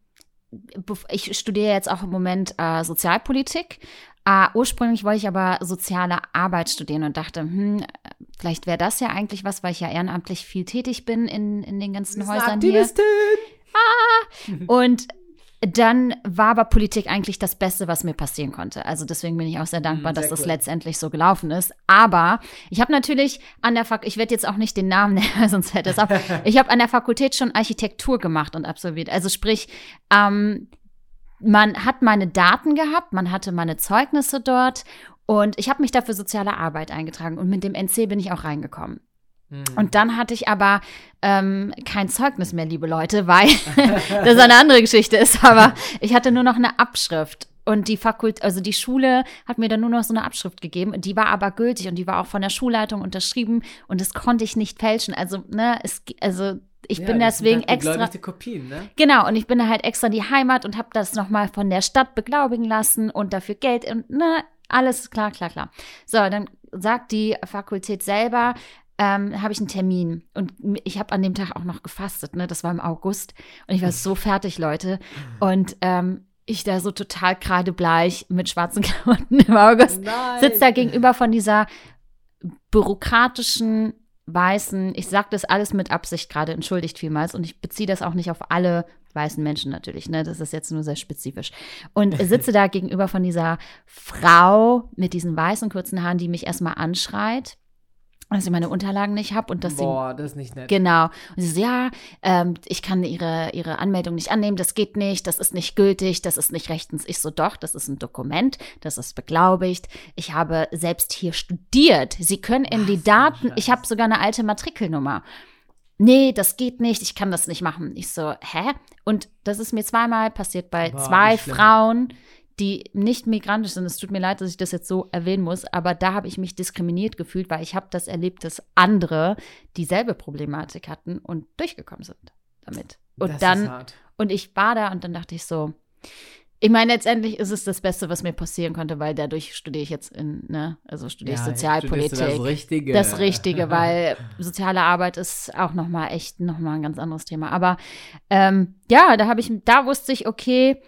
S3: ich studiere jetzt auch im Moment äh, Sozialpolitik. Äh, ursprünglich wollte ich aber soziale Arbeit studieren und dachte, hm, vielleicht wäre das ja eigentlich was, weil ich ja ehrenamtlich viel tätig bin in, in den ganzen
S2: eine
S3: Häusern hier.
S2: Aktivistin.
S3: Und dann war aber Politik eigentlich das Beste, was mir passieren konnte. Also deswegen bin ich auch sehr dankbar,
S2: Mm,
S3: dass
S2: sehr
S3: das
S2: cool.
S3: letztendlich so gelaufen ist. Aber ich habe natürlich an der Fakultät, ich werde jetzt auch nicht den Namen nennen, sonst fällt das ab. Ich habe an der Fakultät schon Architektur gemacht und absolviert. Also sprich, ähm, man hat meine Daten gehabt, man hatte meine Zeugnisse dort und ich habe mich da für soziale Arbeit eingetragen und mit dem NC bin ich auch reingekommen.
S2: Hm.
S3: Und dann hatte ich aber ähm, kein Zeugnis mehr, liebe Leute, weil das eine andere Geschichte ist. Aber ich hatte nur noch eine Abschrift. Und die Fakult, also die Schule hat mir dann nur noch so eine Abschrift gegeben. Die war aber gültig und die war auch von der Schulleitung unterschrieben und das konnte ich nicht fälschen. Also, ne, es, also ich
S2: Ja,
S3: bin deswegen
S2: halt
S3: extra.
S2: Kopien, ne?
S3: Genau, und ich bin da halt extra in die Heimat und habe das nochmal von der Stadt beglaubigen lassen und dafür Geld und ne, alles klar, klar, klar. So, dann sagt die Fakultät selber, ähm, habe ich einen Termin und ich habe an dem Tag auch noch gefastet, ne? Das war im August und ich war so fertig, Leute. Und ähm, ich da so total kreidebleich mit schwarzen Klamotten im August
S2: Nein.
S3: sitzt da gegenüber von dieser bürokratischen weißen, ich sage das alles mit Absicht gerade, entschuldigt vielmals und ich beziehe das auch nicht auf alle weißen Menschen natürlich, ne? Das ist jetzt nur sehr spezifisch. Und sitze da gegenüber von dieser Frau mit diesen weißen kurzen Haaren, die mich erstmal anschreit, dass ich meine Unterlagen nicht habe und dass sie
S2: Boah, das ist nicht nett.
S3: Genau. Und sie so, ja, ähm, ich kann ihre, ihre Anmeldung nicht annehmen, das geht nicht, das ist nicht gültig, das ist nicht rechtens. Ich so, doch, das ist ein Dokument, das ist beglaubigt. Ich habe selbst hier studiert. Sie können in
S2: Was
S3: die Daten, ich habe sogar eine alte Matrikelnummer. Nee, das geht nicht, ich kann das nicht machen. Ich so, hä? Und das ist mir zweimal passiert bei
S2: Boah,
S3: zwei. Frauen, die nicht migrantisch sind. Es tut mir leid, dass ich das jetzt so erwähnen muss, aber da habe ich mich diskriminiert gefühlt, weil ich habe das erlebt, dass andere dieselbe Problematik hatten und durchgekommen sind damit. Und
S2: das
S3: dann und ich war da und dann dachte ich so, ich meine, letztendlich ist es das Beste, was mir passieren konnte, weil dadurch studiere ich jetzt in, ne, also studiere ich
S2: Ja,
S3: Sozialpolitik.
S2: studierst du Das Richtige.
S3: Das Richtige, weil soziale Arbeit ist auch noch mal echt noch mal ein ganz anderes Thema. Aber ähm, ja, da habe ich, da wusste ich, okay,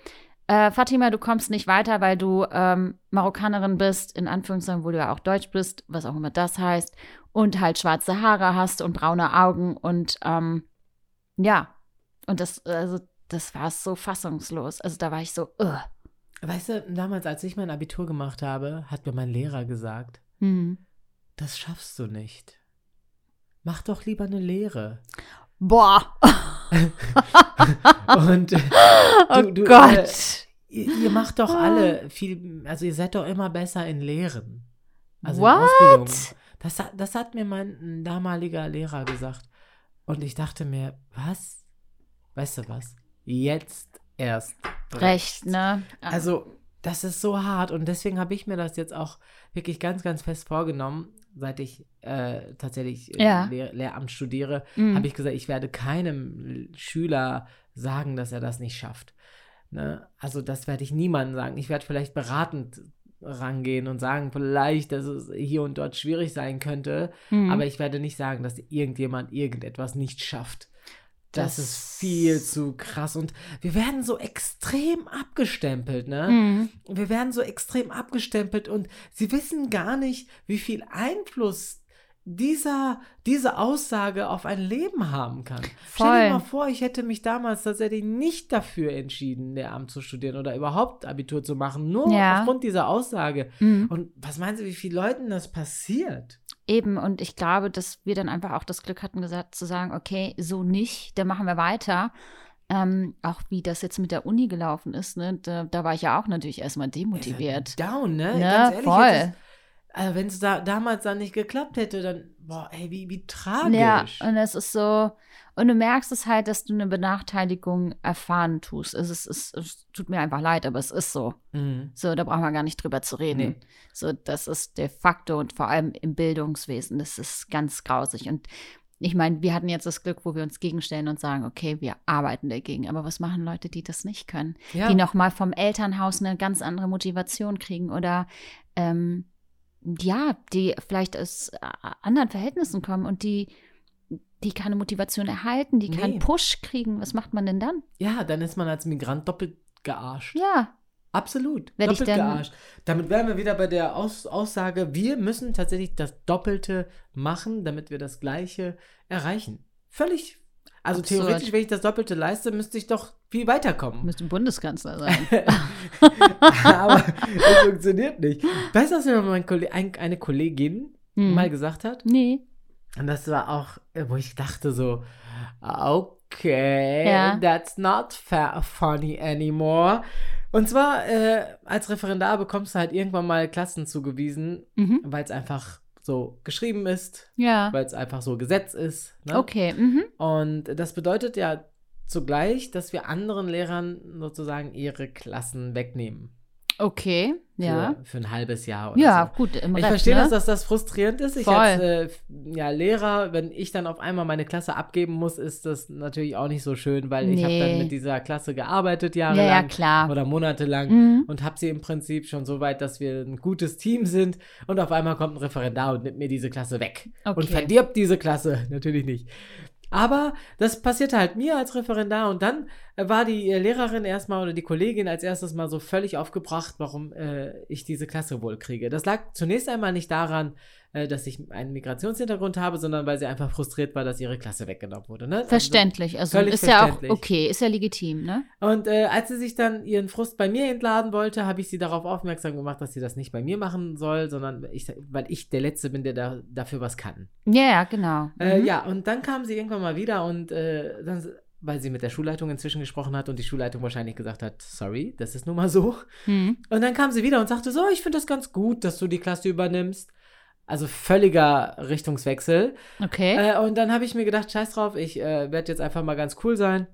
S3: äh, Fatima, du kommst nicht weiter, weil du ähm, Marokkanerin bist, in Anführungszeichen, wo du ja auch Deutsch bist, was auch immer das heißt, und halt schwarze Haare hast und braune Augen und ähm, ja, und das, also das war so fassungslos. Also da war ich so, ugh.
S2: Weißt du, damals, als ich mein Abitur gemacht habe, hat mir mein Lehrer gesagt,
S3: Hm.
S2: das schaffst du nicht. Mach doch lieber eine Lehre.
S3: Boah,
S2: Und äh,
S3: oh
S2: du, du,
S3: Gott.
S2: Äh, ihr, ihr macht doch alle viel, also ihr seid doch immer besser in Lehren. Also in
S3: What?
S2: Ausbildungen. Das, hat- das hat mir mein damaliger Lehrer gesagt. Und ich dachte mir, was? Weißt du was? Jetzt erst.
S3: Recht, ne?
S2: Also, das ist so hart und deswegen habe ich mir das jetzt auch wirklich ganz, ganz fest vorgenommen, seit ich äh, tatsächlich äh,
S3: Ja.
S2: Lehr Lehramt studiere,
S3: Mhm.
S2: habe ich gesagt, ich werde keinem Schüler sagen, dass er das nicht schafft. Ne? Also, das werde ich niemandem sagen. Ich werde vielleicht beratend rangehen und sagen, vielleicht, dass es hier und dort schwierig sein könnte,
S3: Mhm.
S2: aber ich werde nicht sagen, dass irgendjemand irgendetwas nicht schafft. Das,
S3: Das-
S2: ist viel zu krass und wir werden so extrem abgestempelt, ne?
S3: Mhm.
S2: Wir werden so extrem abgestempelt und sie wissen gar nicht, wie viel Einfluss dieser, diese Aussage auf ein Leben haben kann. Stell
S3: Voll.
S2: dir mal vor, ich hätte mich damals tatsächlich nicht dafür entschieden, Lehramt zu studieren oder überhaupt Abitur zu machen, nur
S3: Ja.
S2: aufgrund dieser Aussage.
S3: Mhm.
S2: Und was meinen Sie, wie vielen Leuten das passiert?
S3: Eben, und ich glaube, dass wir dann einfach auch das Glück hatten, gesagt zu sagen, okay, so nicht, dann machen wir weiter. Ähm, auch wie das jetzt mit der Uni gelaufen ist, ne? Da, da war ich ja auch natürlich erstmal demotiviert.
S2: Down, ne?
S3: Ne,
S2: ehrlich,
S3: voll.
S2: Also wenn es da damals dann nicht geklappt hätte, dann, boah, ey, wie, wie tragisch.
S3: Ja, und es ist so, und du merkst es halt, dass du eine Benachteiligung erfahren tust. Es, ist, es, es tut mir einfach leid, aber es ist so.
S2: Mhm.
S3: So, da brauchen wir gar nicht drüber zu reden.
S2: Nee.
S3: So, das ist de facto und vor allem im Bildungswesen, das ist ganz grausig. Und ich meine, wir hatten jetzt das Glück, wo wir uns gegenstellen und sagen, okay, wir arbeiten dagegen. Aber was machen Leute, die das nicht können?
S2: Ja.
S3: Die nochmal vom Elternhaus eine ganz andere Motivation kriegen oder ähm, ja, die vielleicht aus äh, anderen Verhältnissen kommen und die die keine Motivation erhalten, die keinen
S2: Nee.
S3: Push kriegen. Was macht man denn dann?
S2: Ja, dann ist man als Migrant doppelt gearscht.
S3: Ja,
S2: Absolut.
S3: Werd ich
S2: doppelt
S3: dann-
S2: gearscht. Damit wären wir wieder bei der Aus Aussage, wir müssen tatsächlich das Doppelte machen, damit wir das Gleiche erreichen. Völlig. Also
S3: Absurd.
S2: theoretisch, wenn ich das Doppelte leiste, müsste ich doch viel weiterkommen.
S3: müsste Bundeskanzler sein.
S2: Aber das funktioniert nicht. Weißt du, was mir mein Kolle ein, eine Kollegin
S3: Hm.
S2: mal gesagt hat?
S3: nee.
S2: Und das war auch, wo ich dachte so, okay,
S3: Ja.
S2: that's not funny anymore. Und zwar, äh, als Referendar bekommst du halt irgendwann mal Klassen zugewiesen,
S3: Mhm.
S2: weil es einfach so geschrieben ist,
S3: Ja.
S2: weil es einfach so Gesetz ist. Ne?
S3: Okay. Mhm.
S2: Und das bedeutet ja zugleich, dass wir anderen Lehrern sozusagen ihre Klassen wegnehmen.
S3: Okay.
S2: Für,
S3: Ja.
S2: für ein halbes Jahr oder
S3: Ja,
S2: so.
S3: gut. Im
S2: Ich
S3: Rest,
S2: verstehe,
S3: ne?
S2: dass das, das frustrierend ist. Ich
S3: Voll.
S2: als äh, ja, Lehrer, wenn ich dann auf einmal meine Klasse abgeben muss, ist das natürlich auch nicht so schön, weil ich habe dann
S3: Nee.
S2: mit dieser Klasse gearbeitet
S3: Ja,
S2: jahrelang
S3: ja, klar.
S2: oder monatelang
S3: Mhm.
S2: und habe sie im Prinzip schon so weit, dass wir ein gutes Team sind und auf einmal kommt ein Referendar und nimmt mir diese Klasse weg und
S3: Okay.
S2: verdirbt diese Klasse. Natürlich nicht. Aber das passierte halt mir als Referendar und dann äh, war die äh, Lehrerin erstmal oder die Kollegin als erstes mal so völlig aufgebracht, warum äh, ich diese Klasse wohl kriege. Das lag zunächst einmal nicht daran, äh, dass ich einen Migrationshintergrund habe, sondern weil sie einfach frustriert war, dass ihre Klasse weggenommen wurde. Ne? Also-
S3: Verständlich. Also
S2: völlig
S3: ist ja auch okay, ist ja legitim, ne?
S2: und äh, als sie sich dann ihren Frust bei mir entladen wollte, habe ich sie darauf aufmerksam gemacht, dass sie das nicht bei mir machen soll, sondern ich, weil ich der Letzte bin, der da, dafür was kann.
S3: Ja, ja, genau.
S2: Äh,
S3: Mhm.
S2: ja, und dann kam sie irgendwann mal wieder und äh, dann, weil sie mit der Schulleitung inzwischen gesprochen hat und die Schulleitung wahrscheinlich gesagt hat, sorry, das ist nun mal so.
S3: Mhm.
S2: Und dann kam sie wieder und sagte so, ich finde das ganz gut, dass du die Klasse übernimmst. Also völliger Richtungswechsel.
S3: Okay.
S2: Äh, und dann habe ich mir gedacht, scheiß drauf, ich äh, werde jetzt einfach mal ganz cool sein.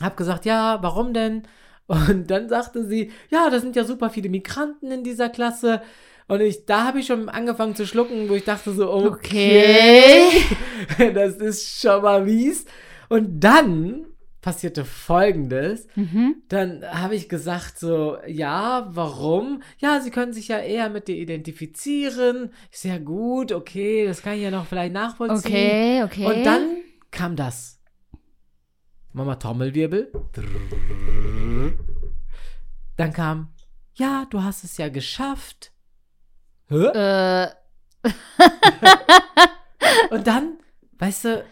S2: Hab gesagt, ja, warum denn? Und dann sagte sie, ja, da sind ja super viele Migranten in dieser Klasse. Und ich, da habe ich schon angefangen zu schlucken, wo ich dachte so, okay, das ist schon mal mies. Und dann passierte Folgendes.
S3: mhm.
S2: Dann habe ich gesagt so, ja, warum? Ja, sie können sich ja eher mit dir identifizieren. Ist ja gut, okay, das kann ich ja noch vielleicht nachvollziehen.
S3: Okay, okay.
S2: Und dann kam das. Mama Trommelwirbel. Dann kam, ja, du hast es ja geschafft. Hä?
S3: Äh,
S2: Und dann, weißt du,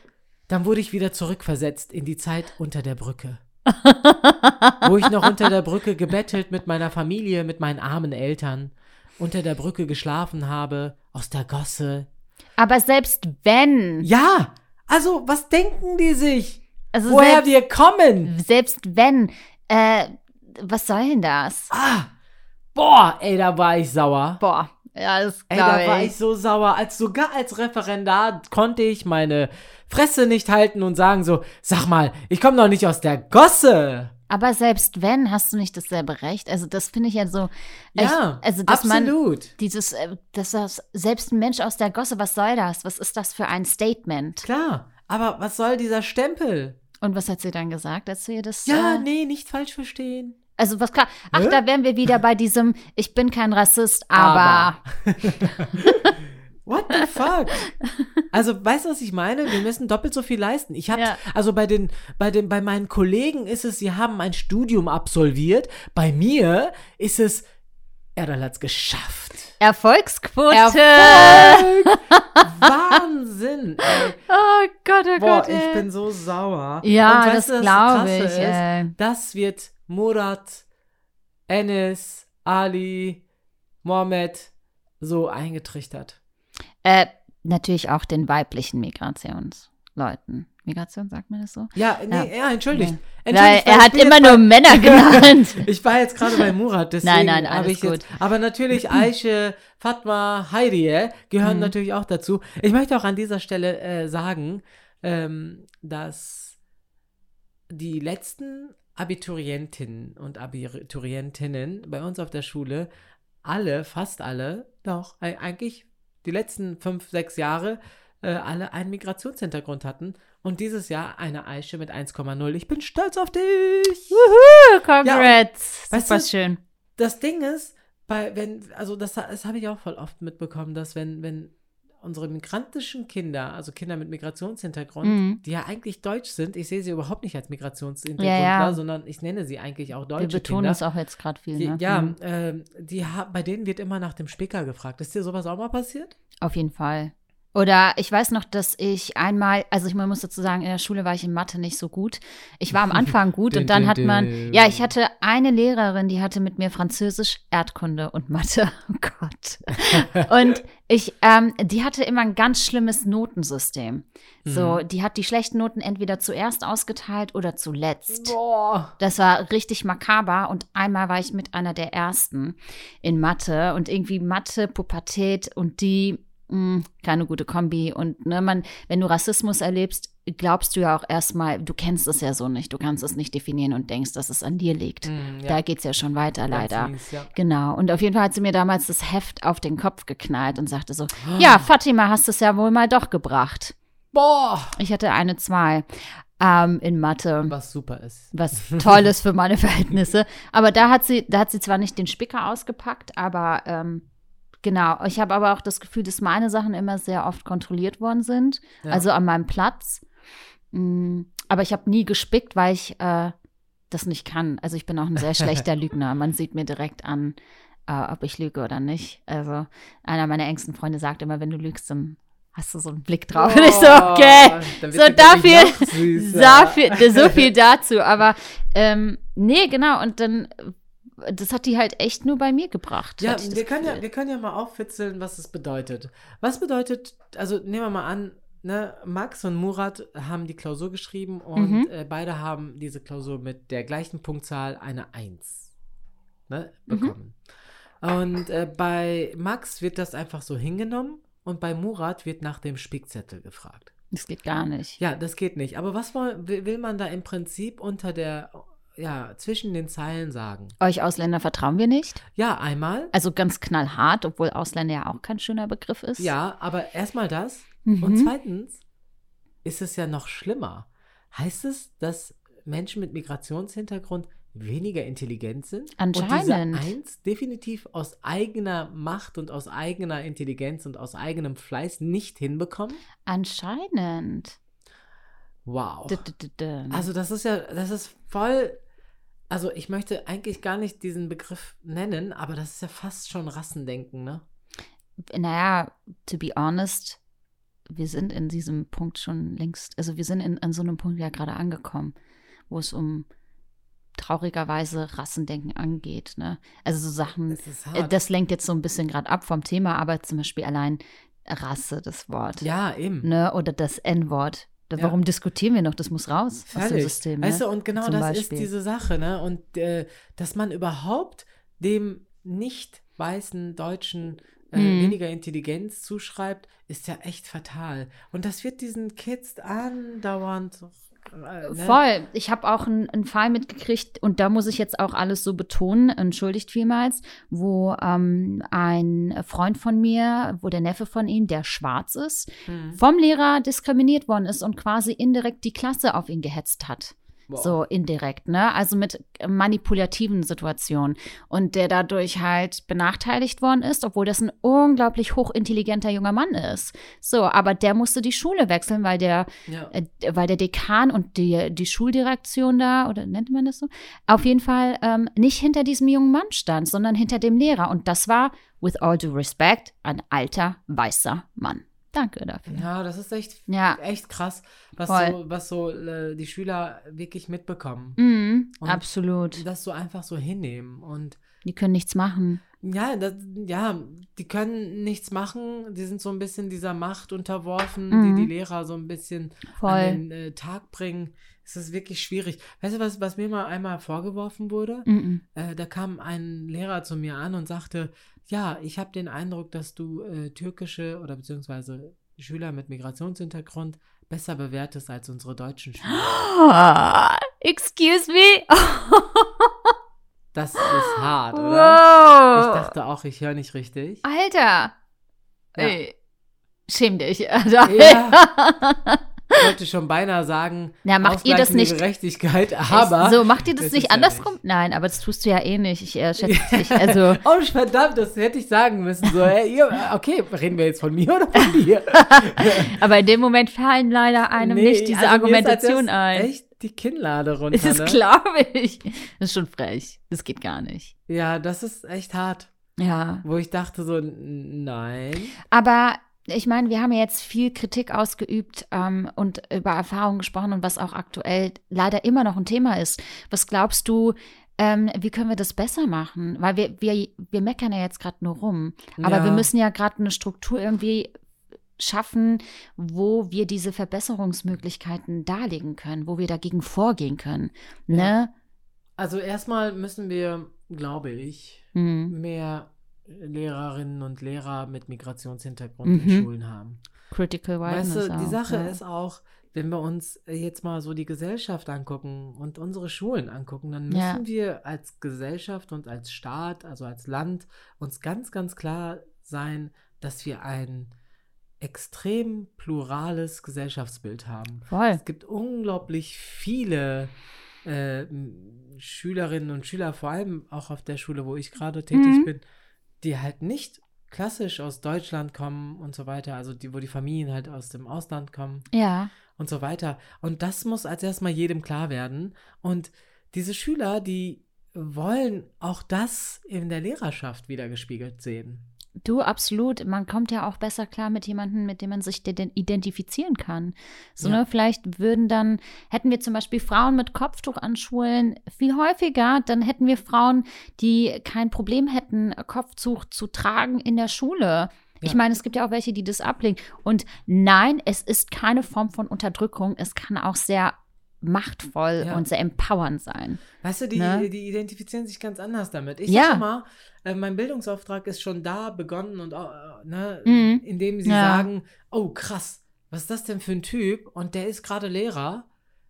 S2: dann wurde ich wieder zurückversetzt in die Zeit unter der Brücke. Wo ich noch unter der Brücke gebettelt mit meiner Familie, mit meinen armen Eltern, unter der Brücke geschlafen habe, aus der Gosse.
S3: aber selbst wenn,
S2: Ja, also, was denken die sich?
S3: also
S2: Woher
S3: selbst,
S2: wir kommen?
S3: selbst wenn, äh, was soll denn das?
S2: Ah, boah, ey, da war ich sauer.
S3: Boah, ja, das
S2: Ey, da war ich. so sauer. Als sogar als Referendar konnte ich meine Fresse nicht halten und sagen so, sag mal, ich komme doch nicht aus der Gosse.
S3: Aber selbst wenn, hast du nicht dasselbe Recht. Also das finde ich ja so.
S2: Ja,
S3: ich, also dass man
S2: absolut.
S3: dieses, äh, dass das selbst ein Mensch aus der Gosse, was soll das? Was ist das für ein Statement?
S2: Klar, aber was soll dieser Stempel?
S3: Und was hat sie dann gesagt, als du ihr das?
S2: Ja,
S3: äh,
S2: nee, nicht falsch verstehen.
S3: Also was kann. Ach,
S2: Hä?
S3: da wären wir wieder bei diesem, ich bin kein Rassist, aber.
S2: What the fuck? Also, weißt du, was ich meine? Wir müssen doppelt so viel leisten. Ich habe,
S3: Ja.
S2: also bei den, bei den, bei meinen Kollegen ist es, sie haben ein Studium absolviert. Bei mir ist es, Erdal hat's geschafft.
S3: Erfolgsquote.
S2: Erfolg! Wahnsinn! Ey.
S3: Oh Gott, oh
S2: Boah,
S3: Gott. ey.
S2: ich bin so sauer.
S3: Ja, das glaube ich,
S2: Ist,
S3: ey.
S2: das wird Murat, Enes, Ali, Mohammed so eingetrichtert.
S3: Äh, natürlich auch den weiblichen Migrationsleuten. Migration, sagt man das so?
S2: Ja, nee, ja, entschuldigt.
S3: Weil
S2: Entschuldigt,
S3: er hat immer
S2: jetzt
S3: nur Männer genannt.
S2: Ich war jetzt gerade bei Murat, deswegen
S3: Nein, nein,
S2: habe
S3: alles
S2: ich jetzt.
S3: gut.
S2: Aber natürlich Aische, Fatma, Heidi gehören
S3: Mhm.
S2: natürlich auch dazu. Ich möchte auch an dieser Stelle äh, sagen, ähm, dass die letzten Abiturientinnen und Abiturientinnen bei uns auf der Schule alle, fast alle, doch, eigentlich die letzten fünf, sechs Jahre äh, alle einen Migrationshintergrund hatten und dieses Jahr eine Aische mit 1,0. Ich bin stolz auf dich!
S3: Congrats.
S2: weißt
S3: Super
S2: du-
S3: schön.
S2: das Ding ist, bei, wenn, also das, das habe ich auch voll oft mitbekommen, dass wenn, wenn unsere migrantischen Kinder, also Kinder mit Migrationshintergrund,
S3: Mhm.
S2: die ja eigentlich deutsch sind, ich sehe sie überhaupt nicht als Migrationshintergrundler,
S3: Ja, ja.
S2: sondern ich nenne sie eigentlich auch deutsche
S3: Wir betonen
S2: Kinder.
S3: es auch jetzt gerade viel.
S2: Die,
S3: ne?
S2: ja,
S3: Mhm.
S2: ähm, die bei denen wird immer nach dem Spicker gefragt. Ist dir sowas auch mal passiert?
S3: Auf jeden Fall. Oder ich weiß noch, dass ich einmal, also ich muss dazu sagen, in der Schule war ich in Mathe nicht so gut. Ich war am Anfang gut und dann hat man, ja, ich hatte eine Lehrerin, die hatte mit mir Französisch, Erdkunde und Mathe. Oh Gott. Und ich, ähm, die hatte immer ein ganz schlimmes Notensystem. So,
S2: Mhm.
S3: die hat die schlechten Noten entweder zuerst ausgeteilt oder zuletzt.
S2: Boah.
S3: Das war richtig makaber und einmal war ich mit einer der ersten in Mathe und irgendwie Mathe, Pubertät und die mh, keine gute Kombi und ne, man, wenn du Rassismus erlebst, glaubst du ja auch erstmal, du kennst es ja so nicht, du kannst es nicht definieren und denkst, dass es an dir liegt.
S2: Mm, ja.
S3: Da geht's ja schon weiter leider.
S2: mies, ja.
S3: Genau. Und auf jeden Fall hat sie mir damals das Heft auf den Kopf geknallt und sagte so,
S2: Ah.
S3: ja, Fatima, hast es ja wohl mal doch gebracht.
S2: Boah.
S3: Ich hatte eine zwei ähm, in Mathe
S2: Was super ist.
S3: was toll ist für meine Verhältnisse. Aber da hat sie, da hat sie zwar nicht den Spicker ausgepackt, aber ähm, genau. Ich habe aber auch das Gefühl, dass meine Sachen immer sehr oft kontrolliert worden sind.
S2: Ja.
S3: Also an meinem Platz. Mm, aber ich habe nie gespickt, weil ich äh, das nicht kann. Also ich bin auch ein sehr schlechter Lügner. Man sieht mir direkt an, äh, ob ich lüge oder nicht. Also einer meiner engsten Freunde sagt immer, wenn du lügst, dann hast du so einen Blick drauf. Und ich so, okay.
S2: Oh, wird
S3: So dafür, dafür, so viel dazu. Aber ähm, nee, genau. Und dann, das hat die halt echt nur bei mir gebracht.
S2: Ja, wir können ja, wir können ja mal auffitzeln, was es bedeutet. Was bedeutet, also nehmen wir mal an, ne, Max und Murat haben die Klausur geschrieben und
S3: Mhm.
S2: äh, beide haben diese Klausur mit der gleichen Punktzahl eine 1 ne,
S3: Mhm.
S2: bekommen. Und äh, bei Max wird das einfach so hingenommen und bei Murat wird nach dem Spickzettel gefragt.
S3: das geht gar nicht.
S2: Ja, das geht nicht. Aber was will man da im Prinzip unter der, ja, zwischen den Zeilen sagen?
S3: Euch Ausländer vertrauen wir nicht.
S2: Ja, einmal.
S3: Also ganz knallhart, obwohl Ausländer ja auch kein schöner Begriff ist.
S2: Ja, aber erstmal das.
S3: Mhm.
S2: Und zweitens ist es ja noch schlimmer. Heißt es, dass Menschen mit Migrationshintergrund weniger intelligent sind?
S3: Anscheinend.
S2: Und diese Eins definitiv aus eigener Macht und aus eigener Intelligenz und aus eigenem Fleiß nicht hinbekommen?
S3: Anscheinend.
S2: Wow. Also das ist ja, das ist voll. Also ich möchte eigentlich gar nicht diesen Begriff nennen, aber das ist ja fast schon Rassendenken, ne?
S3: naja, to be honest, wir sind in diesem Punkt schon längst, also wir sind in, an so einem Punkt ja gerade angekommen, wo es um traurigerweise Rassendenken angeht. Ne? Also so Sachen,
S2: Das
S3: äh, das lenkt jetzt so ein bisschen gerade ab vom Thema, aber zum Beispiel allein Rasse, das Wort.
S2: ja, eben.
S3: Ne? Oder das N-Wort. Da-
S2: Ja.
S3: Warum diskutieren wir noch? Das muss raus aus dem. System.
S2: Weißt
S3: ne?
S2: du, und genau
S3: Zum
S2: das
S3: Beispiel.
S2: ist diese Sache, ne? Und äh, dass man überhaupt dem nicht weißen Deutschen äh,
S3: Mhm.
S2: weniger Intelligenz zuschreibt, ist ja echt fatal. Und das wird diesen Kids andauernd. Äh, ne?
S3: Voll. Ich habe auch einen, einen Fall mitgekriegt und da muss ich jetzt auch alles so betonen, entschuldigt vielmals, wo ähm, ein Freund von mir, wo der Neffe von ihm, der schwarz ist,
S2: Hm.
S3: vom Lehrer diskriminiert worden ist und quasi indirekt die Klasse auf ihn gehetzt hat.
S2: Boah.
S3: So indirekt, ne? Also mit manipulativen Situationen. Und der dadurch halt benachteiligt worden ist, obwohl das ein unglaublich hochintelligenter junger Mann ist. So, aber der musste die Schule wechseln, weil der
S2: Ja.
S3: äh, weil der Dekan und die, die Schuldirektion da, oder nennt man das so, auf jeden Fall ähm, nicht hinter diesem jungen Mann stand, sondern hinter dem Lehrer. Und das war, with all due respect, ein alter, weißer Mann. Danke dafür.
S2: ja, das ist echt,
S3: Ja.
S2: echt krass, was
S3: Voll.
S2: so, was so äh, die Schüler wirklich mitbekommen.
S3: Mhm,
S2: Und
S3: absolut.
S2: Das so einfach so hinnehmen. Und
S3: Die können nichts machen.
S2: Ja, das, ja, die können nichts machen. Die sind so ein bisschen dieser Macht unterworfen,
S3: Mhm.
S2: die die Lehrer so ein bisschen
S3: Voll.
S2: an den äh, Tag bringen. Es ist wirklich schwierig. Weißt du, was, was mir mal einmal vorgeworfen wurde?
S3: Mhm.
S2: Äh, da kam ein Lehrer zu mir an und sagte, ja, ich habe den Eindruck, dass du äh, türkische oder beziehungsweise Schüler mit Migrationshintergrund besser bewertest als unsere deutschen Schüler.
S3: Excuse me?
S2: Das ist hart, oder?
S3: wow.
S2: Ich dachte auch, ich höre nicht richtig.
S3: Alter.
S2: Ja.
S3: Ey. Schäm dich. Alter.
S2: Ja. wollte schon beinahe sagen,
S3: Ja, macht ihr das nicht-
S2: Gerechtigkeit, aber.
S3: so, macht ihr das,
S2: das
S3: nicht
S2: ist ja
S3: andersrum?
S2: nicht.
S3: Nein, aber das tust du ja eh nicht. Ich äh, schätze dich. Also,
S2: Oh, verdammt, das hätte ich sagen müssen. So, ey, ihr, okay, reden wir jetzt von mir oder von dir?
S3: aber in dem Moment fallen leider einem
S2: Nee,
S3: nicht diese
S2: also ist
S3: Argumentation ein.
S2: Echt die Kinnlade runter.
S3: Das
S2: ne?
S3: glaube ich. Das ist schon frech. Das geht gar nicht.
S2: Ja, das ist echt hart.
S3: Ja.
S2: Wo ich dachte so, nein.
S3: Aber ich meine, wir haben ja jetzt viel Kritik ausgeübt ähm, und über Erfahrungen gesprochen und was auch aktuell leider immer noch ein Thema ist. Was glaubst du, ähm, wie können wir das besser machen? Weil wir, wir, wir meckern ja jetzt gerade nur rum. Aber
S2: Ja.
S3: wir müssen ja gerade eine Struktur irgendwie schaffen, wo wir diese Verbesserungsmöglichkeiten darlegen können, wo wir dagegen vorgehen können. Ne?
S2: Also erstmal müssen wir, glaube ich,
S3: Hm.
S2: mehr Lehrerinnen und Lehrer mit Migrationshintergrund
S3: Mhm.
S2: in Schulen haben.
S3: Critical
S2: Weißt
S3: Wildness
S2: du, die
S3: auch,
S2: Sache
S3: ja.
S2: ist auch, wenn wir uns jetzt mal so die Gesellschaft angucken und unsere Schulen angucken, dann müssen
S3: Ja.
S2: wir als Gesellschaft und als Staat, also als Land, uns ganz, ganz klar sein, dass wir ein extrem plurales Gesellschaftsbild haben.
S3: Voll.
S2: Es gibt unglaublich viele äh, Schülerinnen und Schüler, vor allem auch auf der Schule, wo ich gerade tätig
S3: Mhm.
S2: bin, die halt nicht klassisch aus Deutschland kommen und so weiter, also die, wo die Familien halt aus dem Ausland kommen
S3: Ja.
S2: und so weiter. Und das muss als erstmal jedem klar werden. Und diese Schüler, die wollen auch das in der Lehrerschaft wiedergespiegelt sehen.
S3: Du, absolut. Man kommt ja auch besser klar mit jemandem, mit dem man sich de- identifizieren kann. So,
S2: Ja.
S3: ne, vielleicht würden dann, hätten wir zum Beispiel Frauen mit Kopftuch an Schulen viel häufiger, dann hätten wir Frauen, die kein Problem hätten, Kopftuch zu tragen in der Schule. Ich
S2: Ja.
S3: meine, es gibt ja auch welche, die das ablehnen. Und nein, es ist keine Form von Unterdrückung. Es kann auch sehr machtvoll
S2: Ja.
S3: und sehr empowernd sein.
S2: Weißt du, die,
S3: Ne?
S2: die identifizieren sich ganz anders damit. Ich
S3: Ja.
S2: sage mal, äh, mein Bildungsauftrag ist schon da begonnen und äh, ne,
S3: Mhm.
S2: indem sie
S3: Ja.
S2: sagen, oh krass, was ist das denn für ein Typ? Und der ist gerade Lehrer.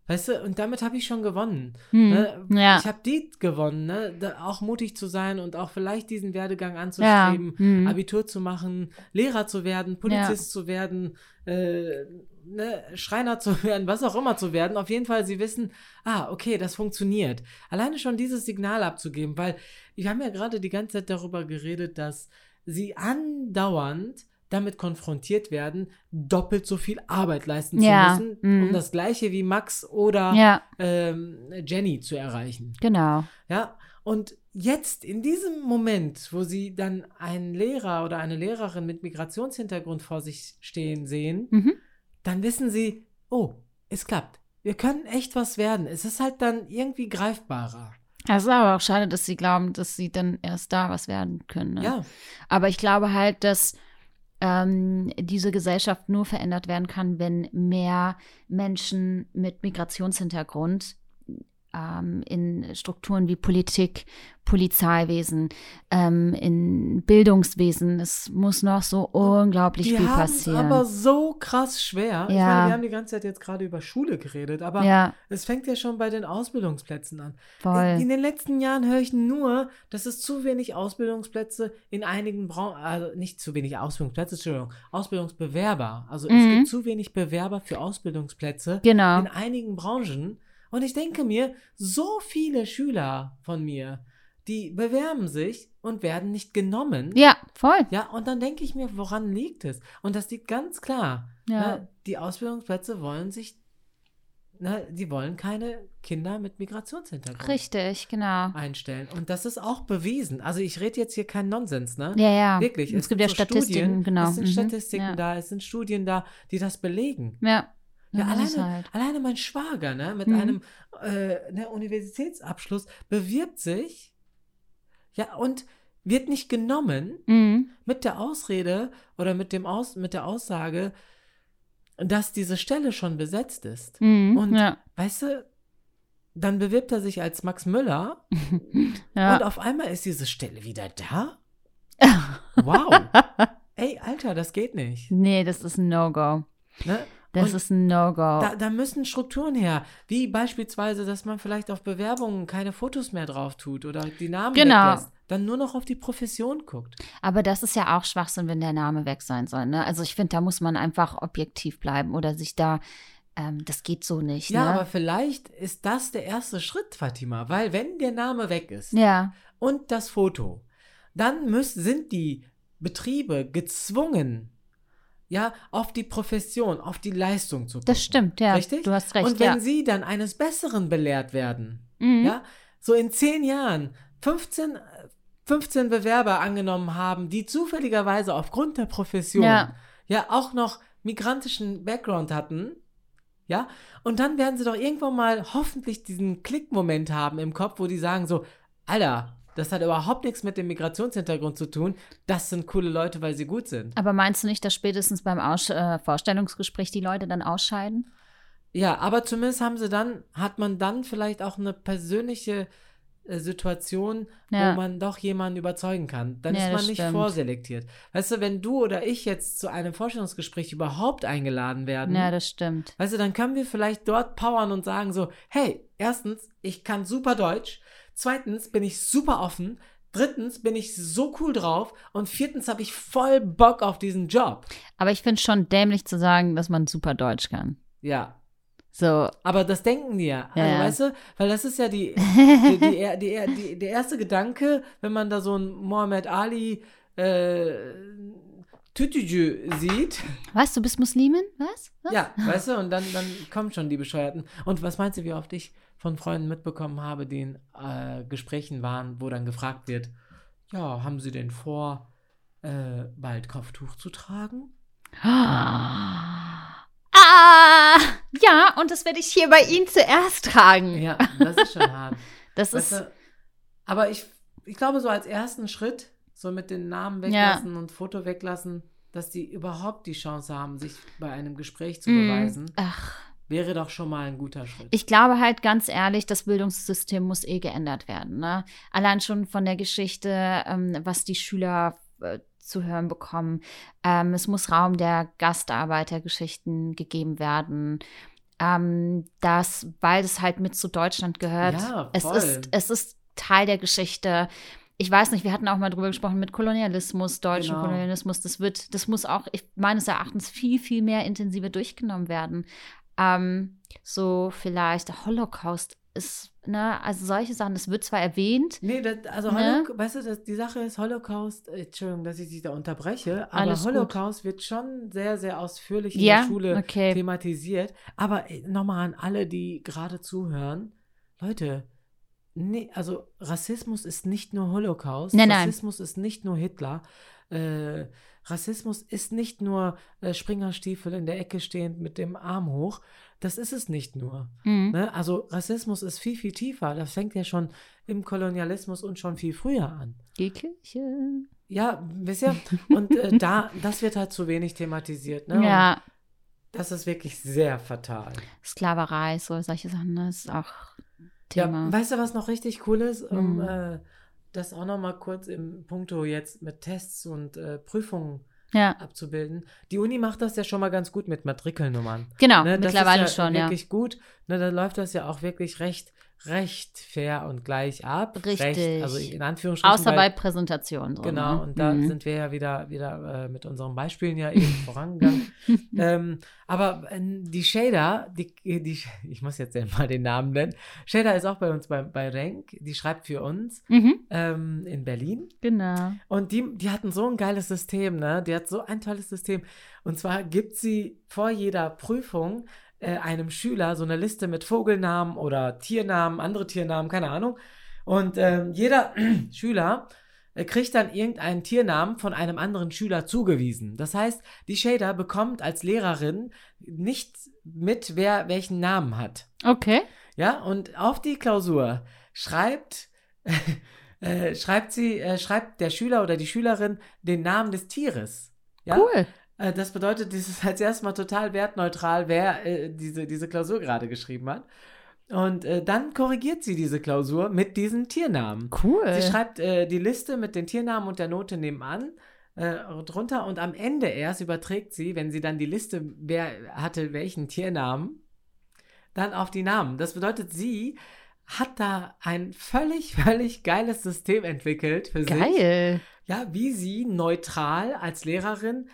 S2: Weißt du, und damit habe ich schon gewonnen.
S3: Hm.
S2: Ne?
S3: Ja.
S2: Ich habe die gewonnen, ne? da, auch mutig zu sein und auch vielleicht diesen Werdegang
S3: Ja.
S2: anzustreben,
S3: Hm.
S2: Abitur zu machen, Lehrer zu werden, Polizist zu werden, äh, ne? Schreiner zu werden, was auch immer zu werden. Auf jeden Fall, sie wissen, ah, okay, das funktioniert. Alleine schon dieses Signal abzugeben, weil wir haben ja gerade die ganze Zeit darüber geredet, dass sie andauernd damit konfrontiert werden, doppelt so viel Arbeit leisten
S3: Ja,
S2: zu müssen,
S3: mhm.
S2: um das gleiche wie Max oder
S3: Ja,
S2: ähm, Jenny zu erreichen.
S3: genau.
S2: Ja, und jetzt in diesem Moment, wo sie dann einen Lehrer oder eine Lehrerin mit Migrationshintergrund vor sich stehen sehen,
S3: Mhm.
S2: Dann wissen sie, oh, es klappt. Wir können echt was werden. Es ist halt dann irgendwie greifbarer.
S3: Es ist aber auch schade, dass sie glauben, dass sie dann erst da was werden können. Ne?
S2: Ja,
S3: Aber ich glaube halt, dass ähm, diese Gesellschaft nur verändert werden kann, wenn mehr Menschen mit Migrationshintergrund ähm, in Strukturen wie Politik, Polizeiwesen, ähm, in Bildungswesen, es muss noch so unglaublich
S2: die
S3: viel
S2: es
S3: passieren.
S2: aber so krass schwer. Ich
S3: Ja.
S2: meine, wir haben die ganze Zeit jetzt gerade über Schule geredet, aber
S3: ja,
S2: es fängt ja schon bei den Ausbildungsplätzen an.
S3: voll.
S2: In den letzten Jahren höre ich nur, dass es zu wenig Ausbildungsplätze in einigen Branchen, also nicht zu wenig Ausbildungsplätze, Entschuldigung, Ausbildungsbewerber. Also es
S3: Mhm.
S2: gibt zu wenig Bewerber für Ausbildungsplätze
S3: Genau.
S2: in einigen Branchen. Und ich denke mir, so viele Schüler von mir, die bewerben sich und werden nicht genommen.
S3: Ja, voll.
S2: Ja, und dann denke ich mir, woran liegt es? Und das liegt ganz klar.
S3: Ja.
S2: Ne, die Ausbildungsplätze wollen sich, ne, die wollen keine Kinder mit Migrationshintergrund
S3: Richtig, genau.
S2: einstellen. Und das ist auch bewiesen. Also ich rede jetzt hier keinen Nonsens, ne?
S3: Ja, ja.
S2: Wirklich.
S3: Es, gibt ja
S2: so
S3: Statistiken,
S2: Studien,
S3: genau.
S2: Es sind
S3: Mhm.
S2: Statistiken
S3: ja.
S2: da, es sind Studien da, die das belegen.
S3: Ja.
S2: Ja, alleine,
S3: halt.
S2: alleine mein Schwager, ne, mit
S3: Mhm.
S2: einem äh, ne, Universitätsabschluss bewirbt sich, ja, und wird nicht genommen
S3: Mhm.
S2: mit der Ausrede oder mit dem Aus, mit der Aussage, dass diese Stelle schon besetzt ist.
S3: Mhm.
S2: Und
S3: ja.
S2: weißt du, dann bewirbt er sich als Max Müller
S3: ja.
S2: und auf einmal ist diese Stelle wieder da. Wow. Ey, Alter, das geht nicht.
S3: nee, das ist ein No-Go.
S2: Ne?
S3: Das
S2: Und
S3: ist ein No-Go.
S2: Da, da müssen Strukturen her, wie beispielsweise, dass man vielleicht auf Bewerbungen keine Fotos mehr drauf tut oder die Namen
S3: Genau.
S2: weglässt, dann nur noch auf die Profession guckt.
S3: Aber das ist ja auch Schwachsinn, wenn der Name weg sein soll. Ne? Also ich finde, da muss man einfach objektiv bleiben oder sich da ähm, das geht so nicht.
S2: Ja,
S3: ne?
S2: aber vielleicht ist das der erste Schritt, Fatima, weil wenn der Name weg ist
S3: ja,
S2: und das Foto, dann müssen, sind die Betriebe gezwungen, ja, auf die Profession, auf die Leistung zu gucken.
S3: das stimmt, ja.
S2: Richtig?
S3: Du hast recht,
S2: Und wenn
S3: ja.
S2: sie dann eines Besseren belehrt werden,
S3: Mhm.
S2: ja, so in zehn Jahren 15, äh, 15 Bewerber angenommen haben, die zufälligerweise aufgrund der Profession
S3: Ja.
S2: ja auch noch migrantischen Background hatten, ja, und dann werden sie doch irgendwann mal hoffentlich diesen Klickmoment haben im Kopf, wo die sagen so, Alter, das hat überhaupt nichts mit dem Migrationshintergrund zu tun, das sind coole Leute, weil sie gut sind.
S3: Aber meinst du nicht, dass spätestens beim Aus äh, Vorstellungsgespräch die Leute dann ausscheiden?
S2: Ja, aber zumindest haben sie dann, hat man dann vielleicht auch eine persönliche äh, Situation,
S3: Ja.
S2: wo man doch jemanden überzeugen kann. Dann
S3: Ja,
S2: ist man nicht
S3: stimmt.
S2: vorselektiert. Weißt du, wenn du oder ich jetzt zu einem Vorstellungsgespräch überhaupt eingeladen werden,
S3: Ja, das stimmt.
S2: weißt du, dann können wir vielleicht dort powern und sagen so, hey, erstens, ich kann super Deutsch, zweitens bin ich super offen, drittens bin ich so cool drauf und viertens habe ich voll Bock auf diesen Job.
S3: Aber ich finde es schon dämlich zu sagen, dass man super Deutsch kann.
S2: Ja,
S3: So,
S2: Aber das denken die ja. Also,
S3: ja.
S2: weißt du, weil das ist ja die, die, die, die, die, der erste Gedanke, wenn man da so einen Mohammed Ali äh, Tütüjü sieht.
S3: was, du bist Muslimin? Was? was?
S2: Ja, weißt du, und dann, dann kommen schon die Bescheuerten. Und was meinst du, wie oft ich von Freunden mitbekommen habe, die in äh, Gesprächen waren, wo dann gefragt wird, ja, haben sie denn vor, äh, bald Kopftuch zu tragen?
S3: Ah, ja, und das werde ich hier bei Ihnen zuerst tragen.
S2: Ja, das ist schon hart.
S3: Das
S2: Weißt
S3: ist,
S2: du, aber ich, ich glaube, so als ersten Schritt, so mit den Namen weglassen und Foto weglassen, dass die überhaupt die Chance haben, sich bei einem Gespräch zu
S3: Mm,
S2: beweisen,
S3: ach,
S2: wäre doch schon mal ein guter Schritt.
S3: ich glaube halt ganz ehrlich, das Bildungssystem muss eh geändert werden. Ne? Allein schon von der Geschichte, ähm, was die Schüler äh, zu hören bekommen. Ähm, es muss Raum der Gastarbeitergeschichten gegeben werden. Ähm, das, weil es halt mit zu Deutschland gehört.
S2: Ja,
S3: es ist, es ist Teil der Geschichte. Ich weiß nicht, wir hatten auch mal drüber gesprochen mit Kolonialismus, deutschen
S2: Genau.
S3: Kolonialismus. Das wird, das muss auch ich, meines Erachtens viel, viel mehr intensiver durchgenommen werden. Ähm, so vielleicht der Holocaust ist, ne, also solche Sachen, das wird zwar erwähnt,
S2: Nee, das, also
S3: Ne?
S2: Holocaust, weißt du, das, die Sache ist Holocaust, äh, Entschuldigung, dass ich dich da unterbreche, aber
S3: Alles gut.
S2: Holocaust wird schon sehr, sehr ausführlich in
S3: Ja,
S2: der Schule
S3: okay.
S2: thematisiert. Aber äh, nochmal an alle, die gerade zuhören, Leute, nee, also Rassismus ist nicht nur Holocaust,
S3: Nein, nein.
S2: Rassismus ist nicht nur Hitler, äh, Rassismus ist nicht nur äh, Springerstiefel in der Ecke stehend mit dem Arm hoch, das ist es nicht nur.
S3: Mhm.
S2: Ne? Also Rassismus ist viel, viel tiefer. Das fängt ja schon im Kolonialismus und schon viel früher an.
S3: die Kirche.
S2: Ja, wisst ihr? Und äh, da, das wird halt zu wenig thematisiert. Ne? Und
S3: Ja,
S2: das ist wirklich sehr fatal.
S3: Sklaverei, so solche Sachen, das ist auch
S2: Ja,
S3: Thema.
S2: weißt du, was noch richtig cool ist? Um
S3: Mhm.
S2: äh, das auch noch mal kurz im Punkto jetzt mit Tests und äh, Prüfungen
S3: Ja,
S2: abzubilden. Die Uni macht das ja schon mal ganz gut mit Matrikelnummern.
S3: genau,
S2: Ne, das
S3: mittlerweile
S2: ja
S3: schon, ja.
S2: wirklich gut. Ne, da läuft das ja auch wirklich recht, recht fair und gleich ab.
S3: Richtig.
S2: Recht, also in Anführungsstrichen.
S3: Außer bei Präsentationen. So,
S2: Genau,
S3: ne?
S2: und da
S3: Mhm.
S2: sind wir ja wieder, wieder äh, mit unseren Beispielen ja eben vorangegangen. ähm, aber äh, die Shader, die, die, ich muss jetzt ja mal den Namen nennen. Shader ist auch bei uns bei, bei Renk, die schreibt für uns
S3: Mhm,
S2: ähm, in Berlin.
S3: genau.
S2: Und die, die hatten so ein geiles System, ne? Die hat so ein tolles System. Und zwar gibt sie vor jeder Prüfung äh, einem Schüler so eine Liste mit Vogelnamen oder Tiernamen, andere Tiernamen, keine Ahnung. Und ähm, jeder Schüler äh, kriegt dann irgendeinen Tiernamen von einem anderen Schüler zugewiesen. Das heißt, die Shader bekommt als Lehrerin nicht mit, wer welchen Namen hat.
S3: Okay.
S2: Ja, und auf die Klausur schreibt, äh, schreibt sie, äh, schreibt der Schüler oder die Schülerin den Namen des Tieres. Ja?
S3: Cool.
S2: Äh, das bedeutet, das ist als erstmal total wertneutral, wer äh, diese, diese Klausur gerade geschrieben hat. Und äh, dann korrigiert sie diese Klausur mit diesen Tiernamen.
S3: Cool.
S2: Sie schreibt äh, die Liste mit den Tiernamen und der Note nebenan äh, drunter und am Ende erst überträgt sie, wenn sie dann die Liste, wer hatte welchen Tiernamen, dann auf die Namen. Das bedeutet, sie hat da ein völlig, völlig geiles System entwickelt für sich.
S3: Geil.
S2: Ja, wie sie neutral als Lehrerin äh,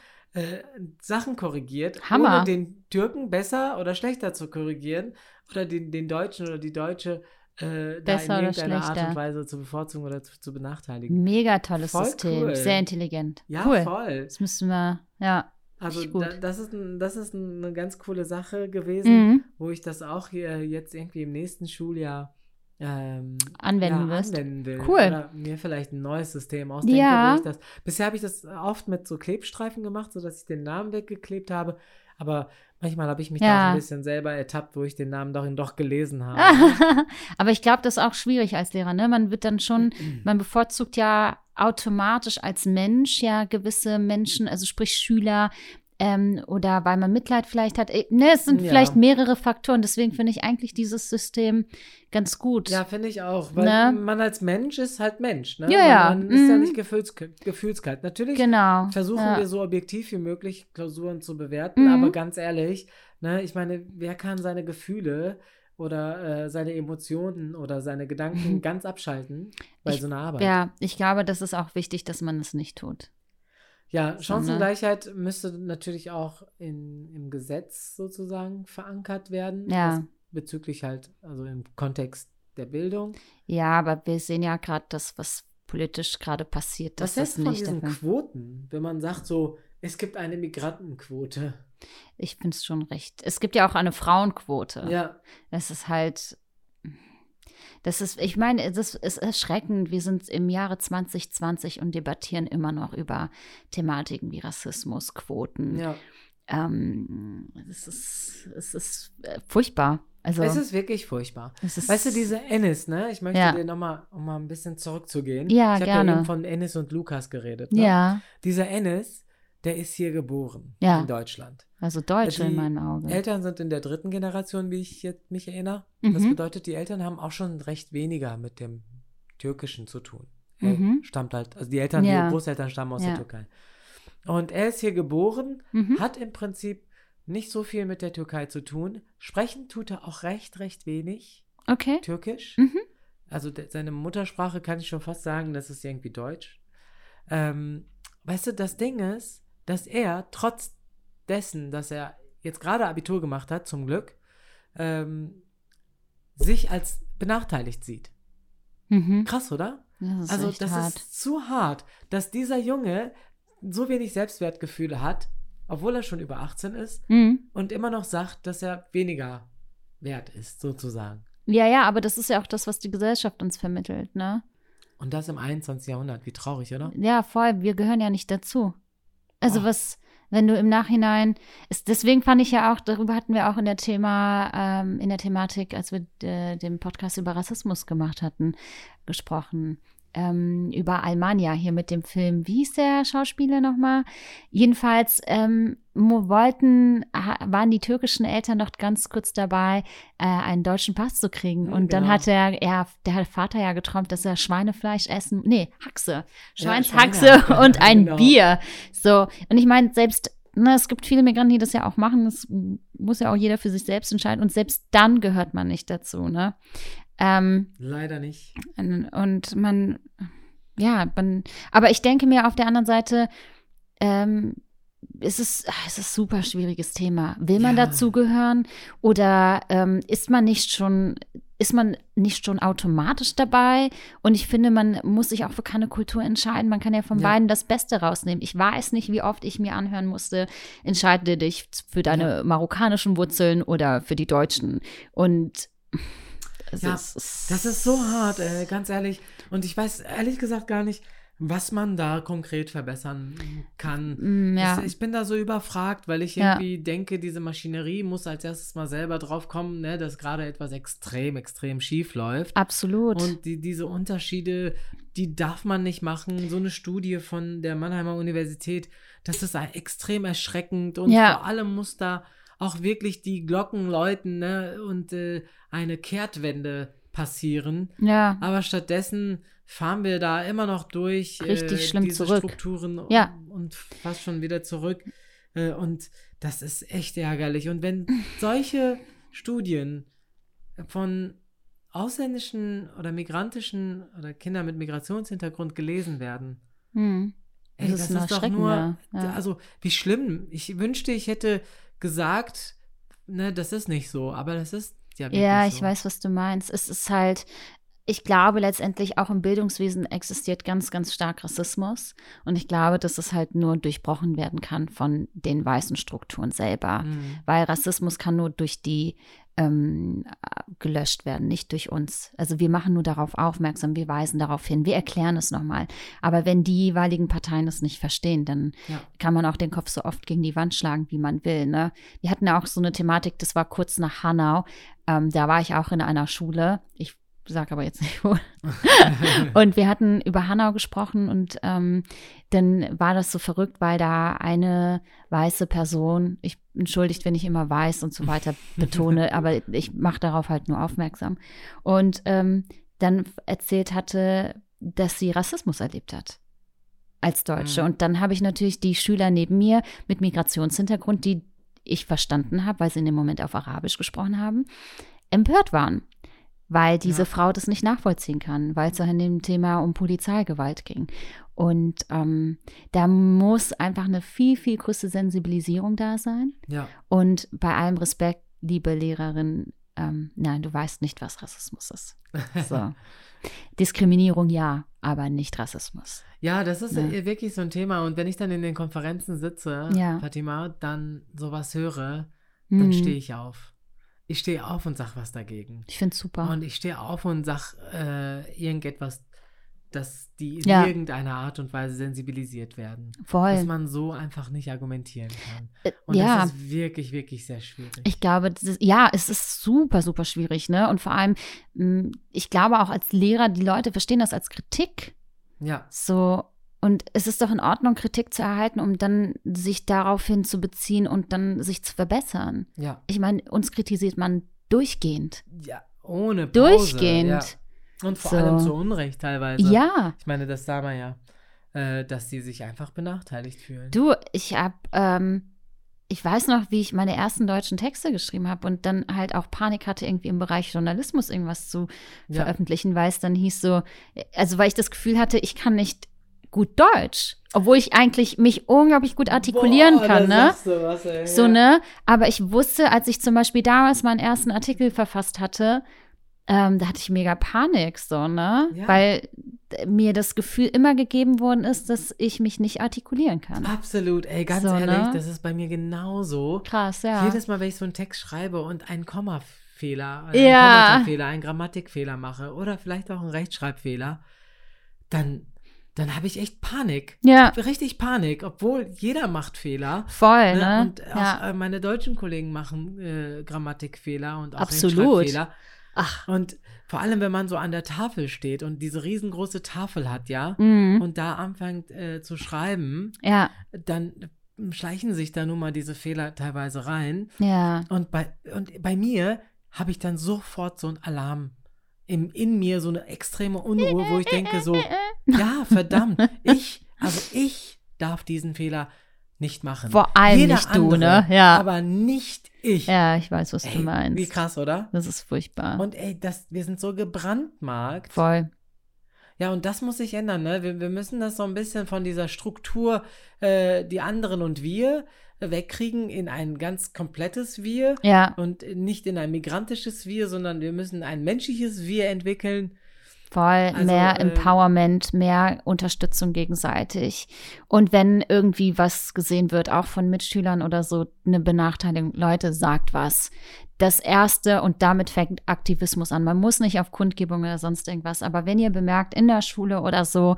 S2: Sachen korrigiert,
S3: Hammer.
S2: ohne den Türken besser oder schlechter zu korrigieren oder den, den Deutschen oder die Deutsche äh, da
S3: Besser
S2: in
S3: oder
S2: irgendeiner Art und Weise zu bevorzugen oder zu, zu benachteiligen.
S3: Mega tolles
S2: Voll
S3: System.
S2: cool.
S3: Sehr intelligent.
S2: Ja,
S3: cool.
S2: voll.
S3: Das müssen wir, ja.
S2: Also da, das, ist ein, das ist eine ganz coole Sache gewesen,
S3: Mhm.
S2: wo ich das auch hier jetzt irgendwie im nächsten Schuljahr ähm,
S3: Anwenden
S2: ja,
S3: wirst.
S2: anwenden will.
S3: Cool.
S2: Oder mir vielleicht ein neues System ausdenke,
S3: Ja.
S2: wo ich das. Bisher habe ich das oft mit so Klebstreifen gemacht, sodass ich den Namen weggeklebt habe. Aber manchmal habe ich mich da
S3: Ja.
S2: auch ein bisschen selber ertappt, wo ich den Namen doch, doch gelesen habe.
S3: Aber ich glaube, das ist auch schwierig als Lehrer. Ne? Man wird dann schon, man bevorzugt ja automatisch als Mensch ja gewisse Menschen, also sprich Schüler, ähm, oder weil man Mitleid vielleicht hat. Äh, Ne, es sind
S2: Ja.
S3: vielleicht mehrere Faktoren. Deswegen finde ich eigentlich dieses System ganz gut.
S2: Ja, finde ich auch. Weil
S3: Ne?
S2: man als Mensch ist halt Mensch. Ne?
S3: Ja,
S2: man,
S3: ja.
S2: Man ist ja
S3: Mhm.
S2: nicht gefühls, gefühlskalt. Natürlich
S3: genau.
S2: versuchen
S3: ja.
S2: wir so objektiv wie möglich Klausuren zu bewerten,
S3: Mhm.
S2: aber ganz ehrlich, ne, ich meine, wer kann seine Gefühle oder äh, seine Emotionen oder seine Gedanken ganz abschalten bei
S3: Ich-
S2: so einer Arbeit?
S3: Ja, ich glaube, das ist auch wichtig, dass man es nicht tut.
S2: Ja,
S3: ne?
S2: Chancengleichheit müsste natürlich auch in, im Gesetz sozusagen verankert werden.
S3: Ja.
S2: Bezüglich halt, also im Kontext der Bildung.
S3: Ja, aber wir sehen ja gerade das, was politisch gerade passiert.
S2: Was hältst
S3: das
S2: von diesen Quoten, wenn man sagt so, es gibt eine Migrantenquote?
S3: Ich finde es schon recht. Es gibt ja auch eine Frauenquote.
S2: Ja,
S3: Das ist halt. Das ist, ich meine, das ist erschreckend. Wir sind im Jahre 2020 und debattieren immer noch über Thematiken wie Rassismus, Quoten.
S2: ja.
S3: Ähm, es ist, es ist äh, furchtbar. Also,
S2: Es ist wirklich furchtbar.
S3: ist,
S2: Weißt du, diese Ennis, ne? Ich möchte
S3: Ja.
S2: dir nochmal, um mal ein bisschen zurückzugehen.
S3: Ja,
S2: ich habe ja eben von Ennis und Lukas geredet. Ne?
S3: Ja,
S2: Dieser Ennis, der ist hier geboren
S3: Ja.
S2: in Deutschland.
S3: also Deutsche
S2: Die
S3: in meinen Augen.
S2: Eltern sind in der dritten Generation, wie ich jetzt mich erinnere. Das
S3: Mhm.
S2: bedeutet, die Eltern haben auch schon recht weniger mit dem Türkischen zu tun. Er
S3: Mhm.
S2: stammt halt, also die Eltern,
S3: Ja.
S2: die Großeltern stammen aus
S3: Ja.
S2: der Türkei. Und er ist hier geboren,
S3: Mhm.
S2: hat im Prinzip nicht so viel mit der Türkei zu tun. Sprechen tut er auch recht, recht wenig.
S3: Okay.
S2: Türkisch.
S3: Mhm.
S2: Also seine Muttersprache kann ich schon fast sagen, das ist irgendwie Deutsch. Ähm, weißt du, das Ding ist, dass er trotz dessen, dass er jetzt gerade Abitur gemacht hat, zum Glück, ähm, sich als benachteiligt sieht.
S3: Mhm.
S2: Krass, oder?
S3: Das ist
S2: also das
S3: hart.
S2: ist zu hart, dass dieser Junge so wenig Selbstwertgefühle hat, obwohl er schon über 18 ist
S3: Mhm.
S2: und immer noch sagt, dass er weniger wert ist, sozusagen.
S3: Ja, ja, aber das ist ja auch das, was die Gesellschaft uns vermittelt, ne?
S2: Und das im 21. Jahrhundert. Wie traurig, oder?
S3: Ja, voll. Wir gehören ja nicht dazu. Also
S2: Oh.
S3: was, wenn du im Nachhinein, ist, deswegen fand ich ja auch, darüber hatten wir auch in der Thema, ähm, in der Thematik, als wir äh, den Podcast über Rassismus gemacht hatten, gesprochen. Ähm, über Almania hier mit dem Film. Wie hieß der Schauspieler nochmal? Jedenfalls ähm, wollten, waren die türkischen Eltern noch ganz kurz dabei, äh, einen deutschen Pass zu kriegen.
S2: Hm,
S3: Und dann
S2: genau.
S3: hat er, er, der Vater ja geträumt, dass er Schweinefleisch essen, nee, Haxe,
S2: Ja,
S3: Schweinshaxe
S2: Schweinehacke,
S3: und ein
S2: genau.
S3: Bier. So, und ich meine, selbst, ne, es gibt viele Migranten, die das ja auch machen, das muss ja auch jeder für sich selbst entscheiden und selbst dann gehört man nicht dazu, ne? Ähm,
S2: Leider nicht.
S3: und man, ja, man, aber ich denke mir auf der anderen Seite, ähm, es ist, ach, es ist ein super schwieriges Thema. Will man
S2: Ja.
S3: dazugehören oder ähm, ist man nicht schon, ist man nicht schon automatisch dabei? Und ich finde, man muss sich auch für keine Kultur entscheiden. Man kann ja von
S2: Ja.
S3: beiden das Beste rausnehmen. Ich weiß nicht, wie oft ich mir anhören musste, entscheide dich für deine marokkanischen Wurzeln oder für die deutschen. Und es
S2: Ja,
S3: ist,
S2: Das ist so hart, äh, ganz ehrlich. Und ich weiß ehrlich gesagt gar nicht, was man da konkret verbessern kann.
S3: Mm, ja.
S2: Ich, ich bin da so überfragt, weil ich
S3: Ja.
S2: irgendwie denke, diese Maschinerie muss als erstes mal selber drauf kommen, ne, dass gerade etwas extrem, extrem schief läuft.
S3: Absolut.
S2: Und die, diese Unterschiede, die darf man nicht machen. So eine Studie von der Mannheimer Universität, das ist extrem erschreckend und
S3: Ja.
S2: vor allem muss da auch wirklich die Glocken läuten ne, und äh, eine Kehrtwende passieren.
S3: ja.
S2: Aber stattdessen fahren wir da immer noch durch
S3: Richtig schlimm
S2: diese
S3: zurück.
S2: Strukturen
S3: Ja.
S2: und fast schon wieder zurück. Äh, und das ist echt ärgerlich. Und wenn solche Studien von ausländischen oder migrantischen oder Kindern mit Migrationshintergrund gelesen werden,
S3: Hm.
S2: Ey,
S3: Das
S2: das,
S3: ist
S2: ist, doch nur,
S3: ja.
S2: also wie schlimm. Ich wünschte, ich hätte gesagt, ne, das ist nicht so, aber das ist ja
S3: Ja,
S2: so.
S3: ich weiß, was du meinst. Es ist halt, ich glaube letztendlich auch im Bildungswesen existiert ganz, ganz stark Rassismus. Und ich glaube, dass es halt nur durchbrochen werden kann von den weißen Strukturen selber.
S2: Mhm.
S3: Weil Rassismus kann nur durch die ähm, gelöscht werden, nicht durch uns. Also wir machen nur darauf aufmerksam, wir weisen darauf hin, wir erklären es nochmal. Aber wenn die jeweiligen Parteien es nicht verstehen, dann
S2: Ja.
S3: kann man auch den Kopf so oft gegen die Wand schlagen, wie man will. Ne? Wir hatten ja auch so eine Thematik, das war kurz nach Hanau. Ähm, da war ich auch in einer Schule. Ich sage aber jetzt nicht wo. und wir hatten über Hanau gesprochen und ähm, dann war das so verrückt, weil da eine weiße Person, ich entschuldigt, wenn ich immer weiß und so weiter betone, aber ich mache darauf halt nur aufmerksam. Und ähm, dann erzählt hatte, dass sie Rassismus erlebt hat als Deutsche.
S2: Mhm.
S3: Und dann habe ich natürlich die Schüler neben mir mit Migrationshintergrund, die ich verstanden habe, weil sie in dem Moment auf Arabisch gesprochen haben, empört waren, weil diese
S2: Ja.
S3: Frau das nicht nachvollziehen kann, weil es ja in dem Thema um Polizeigewalt ging. Und ähm, da muss einfach eine viel, viel größere Sensibilisierung da sein.
S2: Ja,
S3: Und bei allem Respekt, liebe Lehrerin, ähm, nein, du weißt nicht, was Rassismus ist. So. Diskriminierung ja, aber nicht Rassismus.
S2: ja, das ist äh, wirklich so ein Thema. Und wenn ich dann in den Konferenzen sitze,
S3: Ja.
S2: Fatima, dann sowas höre, dann
S3: Hm.
S2: stehe ich auf. Ich stehe auf und sag was dagegen.
S3: Ich finde es super.
S2: Und ich stehe auf und sag äh, irgendetwas, dass die in
S3: Ja.
S2: irgendeiner Art und Weise sensibilisiert werden. Dass
S3: Voll.
S2: man so einfach nicht argumentieren kann.
S3: Äh,
S2: Und
S3: ja.
S2: das ist wirklich, wirklich sehr schwierig.
S3: Ich glaube, das ist, ja, es ist super, super schwierig, ne? Und vor allem, mh, ich glaube auch als Lehrer, die Leute verstehen das als Kritik.
S2: ja,
S3: So, und es ist doch in Ordnung, Kritik zu erhalten, um dann sich daraufhin zu beziehen und dann sich zu verbessern.
S2: ja,
S3: Ich meine, uns kritisiert man durchgehend.
S2: ja, ohne Pause.
S3: Durchgehend.
S2: Ja. Und vor
S3: So.
S2: allem zu Unrecht teilweise.
S3: Ja.
S2: Ich meine, das sah man ja, äh, dass sie sich einfach benachteiligt fühlen.
S3: Du, ich hab, ähm, ich weiß noch, wie ich meine ersten deutschen Texte geschrieben habe und dann halt auch Panik hatte, irgendwie im Bereich Journalismus irgendwas zu
S2: Ja.
S3: veröffentlichen, weil es dann hieß so, also weil ich das Gefühl hatte, ich kann nicht gut Deutsch, obwohl ich eigentlich mich unglaublich gut artikulieren
S2: Boah,
S3: kann, ne?
S2: sagst du was, ey.
S3: So,
S2: ja.
S3: ne? Aber ich wusste, als ich zum Beispiel damals meinen ersten Artikel verfasst hatte, ähm, da hatte ich mega Panik, so, ne?
S2: Ja.
S3: Weil mir das Gefühl immer gegeben worden ist, dass ich mich nicht artikulieren kann.
S2: Absolut, ey, ganz
S3: So,
S2: ehrlich,
S3: ne?
S2: das ist bei mir genauso.
S3: Krass, ja.
S2: Jedes Mal, wenn ich so einen Text schreibe und einen Kommafehler, äh,
S3: Ja.
S2: einen Kommatafehler, einen Grammatikfehler mache oder vielleicht auch einen Rechtschreibfehler, dann, dann habe ich echt Panik.
S3: ja,
S2: Richtig Panik, obwohl jeder macht Fehler.
S3: voll,
S2: Ne?
S3: ne?
S2: Und auch
S3: ja.
S2: äh, meine deutschen Kollegen machen äh, Grammatikfehler und auch
S3: Absolut.
S2: Rechtschreibfehler.
S3: Ach,
S2: Und vor allem, wenn man so an der Tafel steht und diese riesengroße Tafel hat, ja,
S3: mhm.
S2: und da anfängt äh, zu schreiben,
S3: ja,
S2: dann schleichen sich da nun mal diese Fehler teilweise rein.
S3: ja.
S2: Und bei, und bei mir habe ich dann sofort so einen Alarm im, in mir, so eine extreme Unruhe, wo ich denke so, ja, verdammt, ich, also ich darf diesen Fehler nicht machen.
S3: Vor allem
S2: Jeder
S3: nicht du,
S2: andere,
S3: ne? Ja.
S2: Aber nicht ich.
S3: Ja, ich weiß, was du
S2: Ey,
S3: meinst.
S2: Wie krass, oder?
S3: Das ist furchtbar.
S2: Und ey, das, wir sind so gebrandmarkt.
S3: Voll.
S2: Ja, und das muss sich ändern, ne? Wir, wir müssen das so ein bisschen von dieser Struktur, äh, die anderen und wir, wegkriegen in ein ganz komplettes Wir
S3: Ja,
S2: und nicht in ein migrantisches Wir, sondern wir müssen ein menschliches Wir entwickeln.
S3: voll.
S2: Also,
S3: mehr
S2: äh,
S3: Empowerment, mehr Unterstützung gegenseitig. Und wenn irgendwie was gesehen wird, auch von Mitschülern oder so, eine Benachteiligung, Leute, sagt was. Das Erste, und damit fängt Aktivismus an. Man muss nicht auf Kundgebung oder sonst irgendwas, aber wenn ihr bemerkt in der Schule oder so,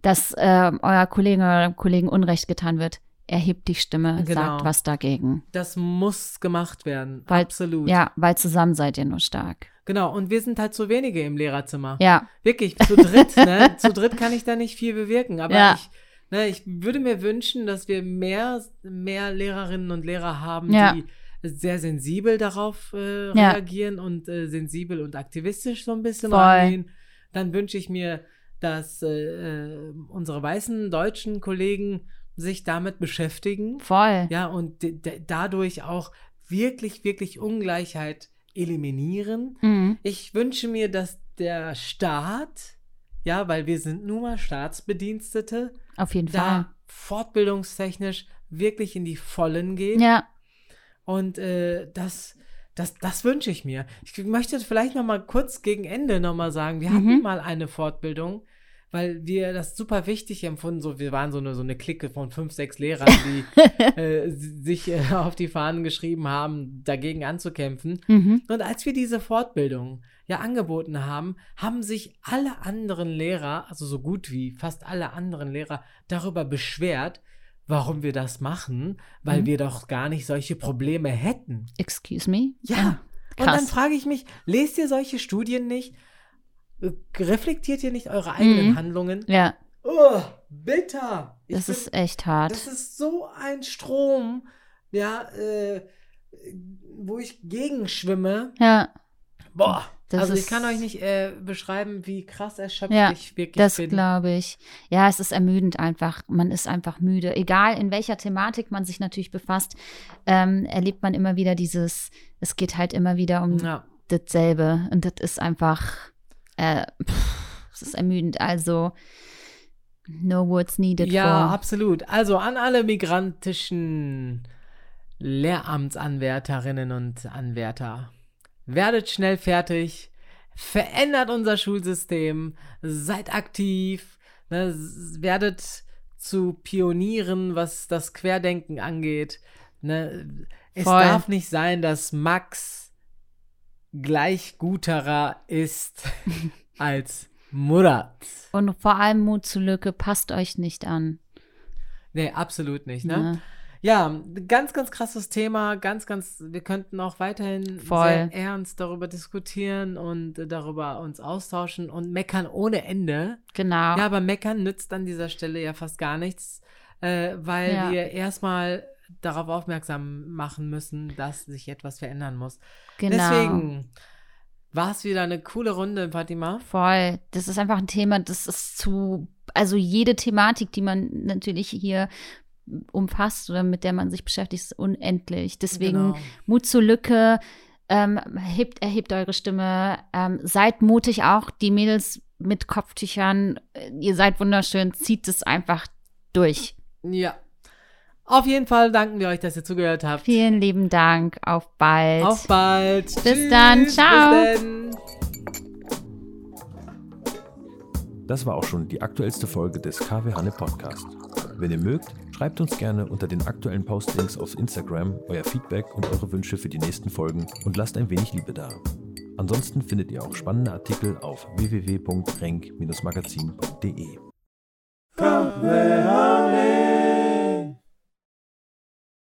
S3: dass äh, euer Kollege oder Kollegen Unrecht getan wird, erhebt die Stimme,
S2: Genau.
S3: sagt was dagegen.
S2: Das muss gemacht werden.
S3: Weil-
S2: Absolut.
S3: Ja, weil zusammen seid ihr nur stark.
S2: Genau. Und wir sind halt zu wenige im Lehrerzimmer.
S3: Ja,
S2: Wirklich, zu dritt, ne? Zu dritt kann ich da nicht viel bewirken. Aber
S3: Ja.
S2: ich, ne, ich würde mir wünschen, dass wir mehr, mehr Lehrerinnen und Lehrer haben,
S3: Ja.
S2: die sehr sensibel darauf äh,
S3: Ja.
S2: reagieren und äh, sensibel und aktivistisch so ein bisschen
S3: Voll.
S2: rangehen. Dann wünsche ich mir, dass äh, äh, unsere weißen deutschen Kollegen sich damit beschäftigen.
S3: voll.
S2: Ja, und dadurch auch wirklich, wirklich Ungleichheit eliminieren.
S3: Mhm.
S2: Ich wünsche mir, dass der Staat ja, weil wir sind nun mal Staatsbedienstete,
S3: Auf jeden Fall.
S2: da fortbildungstechnisch wirklich in die Vollen geht.
S3: Ja,
S2: Und äh, das, das, das wünsche ich mir. Ich möchte vielleicht noch mal kurz gegen Ende noch mal sagen, wir hatten
S3: Mhm.
S2: mal eine Fortbildung, weil wir das super wichtig empfunden. So, wir waren so eine, so eine Clique von fünf, sechs Lehrern, die äh, sich äh, auf die Fahnen geschrieben haben, dagegen anzukämpfen.
S3: mhm.
S2: Und als wir diese Fortbildung ja angeboten haben, haben sich alle anderen Lehrer, also so gut wie fast alle anderen Lehrer, darüber beschwert, warum wir das machen, weil
S3: Mhm.
S2: wir doch gar nicht solche Probleme hätten.
S3: excuse me.
S2: Ja. Und dann frage ich mich, lest ihr solche Studien nicht? Reflektiert ihr nicht eure eigenen
S3: Mhm.
S2: Handlungen?
S3: Ja,
S2: Oh, bitter. Ich
S3: das
S2: find-
S3: ist echt hart.
S2: das ist so ein Strom, ja, äh, wo ich gegenschwimme.
S3: ja,
S2: Boah,
S3: Das
S2: also ich kann euch nicht äh, beschreiben, wie krass erschöpft
S3: Ja,
S2: ich wirklich
S3: das
S2: bin.
S3: glaube ich. Ja, es ist ermüdend einfach. Man ist einfach müde. Egal in welcher Thematik man sich natürlich befasst, ähm, erlebt man immer wieder dieses, es geht halt immer wieder um
S2: Ja.
S3: dasselbe. Und das ist einfach, äh, pff, ist ermüdend. Also, no words needed
S2: ja,
S3: for.
S2: absolut. Also an alle migrantischen Lehramtsanwärterinnen und Anwärter. Werdet schnell fertig, verändert unser Schulsystem, seid aktiv, ne, werdet zu Pionieren, was das Querdenken angeht. Ne. Es
S3: Voll.
S2: darf nicht sein, dass Max gleich guterer ist als Murat.
S3: Und vor allem Mut zur Lücke, passt euch nicht an.
S2: Nee, absolut nicht, ne?
S3: Ne?
S2: Ja, ganz, ganz krasses Thema. Ganz, ganz, wir könnten auch weiterhin
S3: Voll.
S2: sehr ernst darüber diskutieren und darüber uns austauschen und meckern ohne Ende.
S3: Genau.
S2: Ja, aber meckern nützt an dieser Stelle ja fast gar nichts, äh, weil
S3: Ja.
S2: wir erstmal darauf aufmerksam machen müssen, dass sich etwas verändern muss.
S3: genau.
S2: Deswegen war es wieder eine coole Runde, Fatima.
S3: Voll. Das ist einfach ein Thema, das ist zu, also jede Thematik, die man natürlich hier umfasst oder mit der man sich beschäftigt, ist unendlich. Deswegen
S2: Genau.
S3: Mut zur Lücke, ähm, hebt, erhebt eure Stimme, ähm, seid mutig auch, die Mädels mit Kopftüchern, ihr seid wunderschön, zieht es einfach durch.
S2: Ja. Auf jeden Fall danken wir euch, dass ihr zugehört habt.
S3: Vielen lieben Dank, auf bald.
S2: Auf bald.
S3: Bis dann. Ciao.
S2: Bis dann.
S1: Das war auch schon die aktuellste Folge des KW Hanne Podcast. Wenn ihr mögt, schreibt uns gerne unter den aktuellen Postings auf Instagram euer Feedback und eure Wünsche für die nächsten Folgen und lasst ein wenig Liebe da. Ansonsten findet ihr auch spannende Artikel auf www.renk-magazin.de.
S2: KW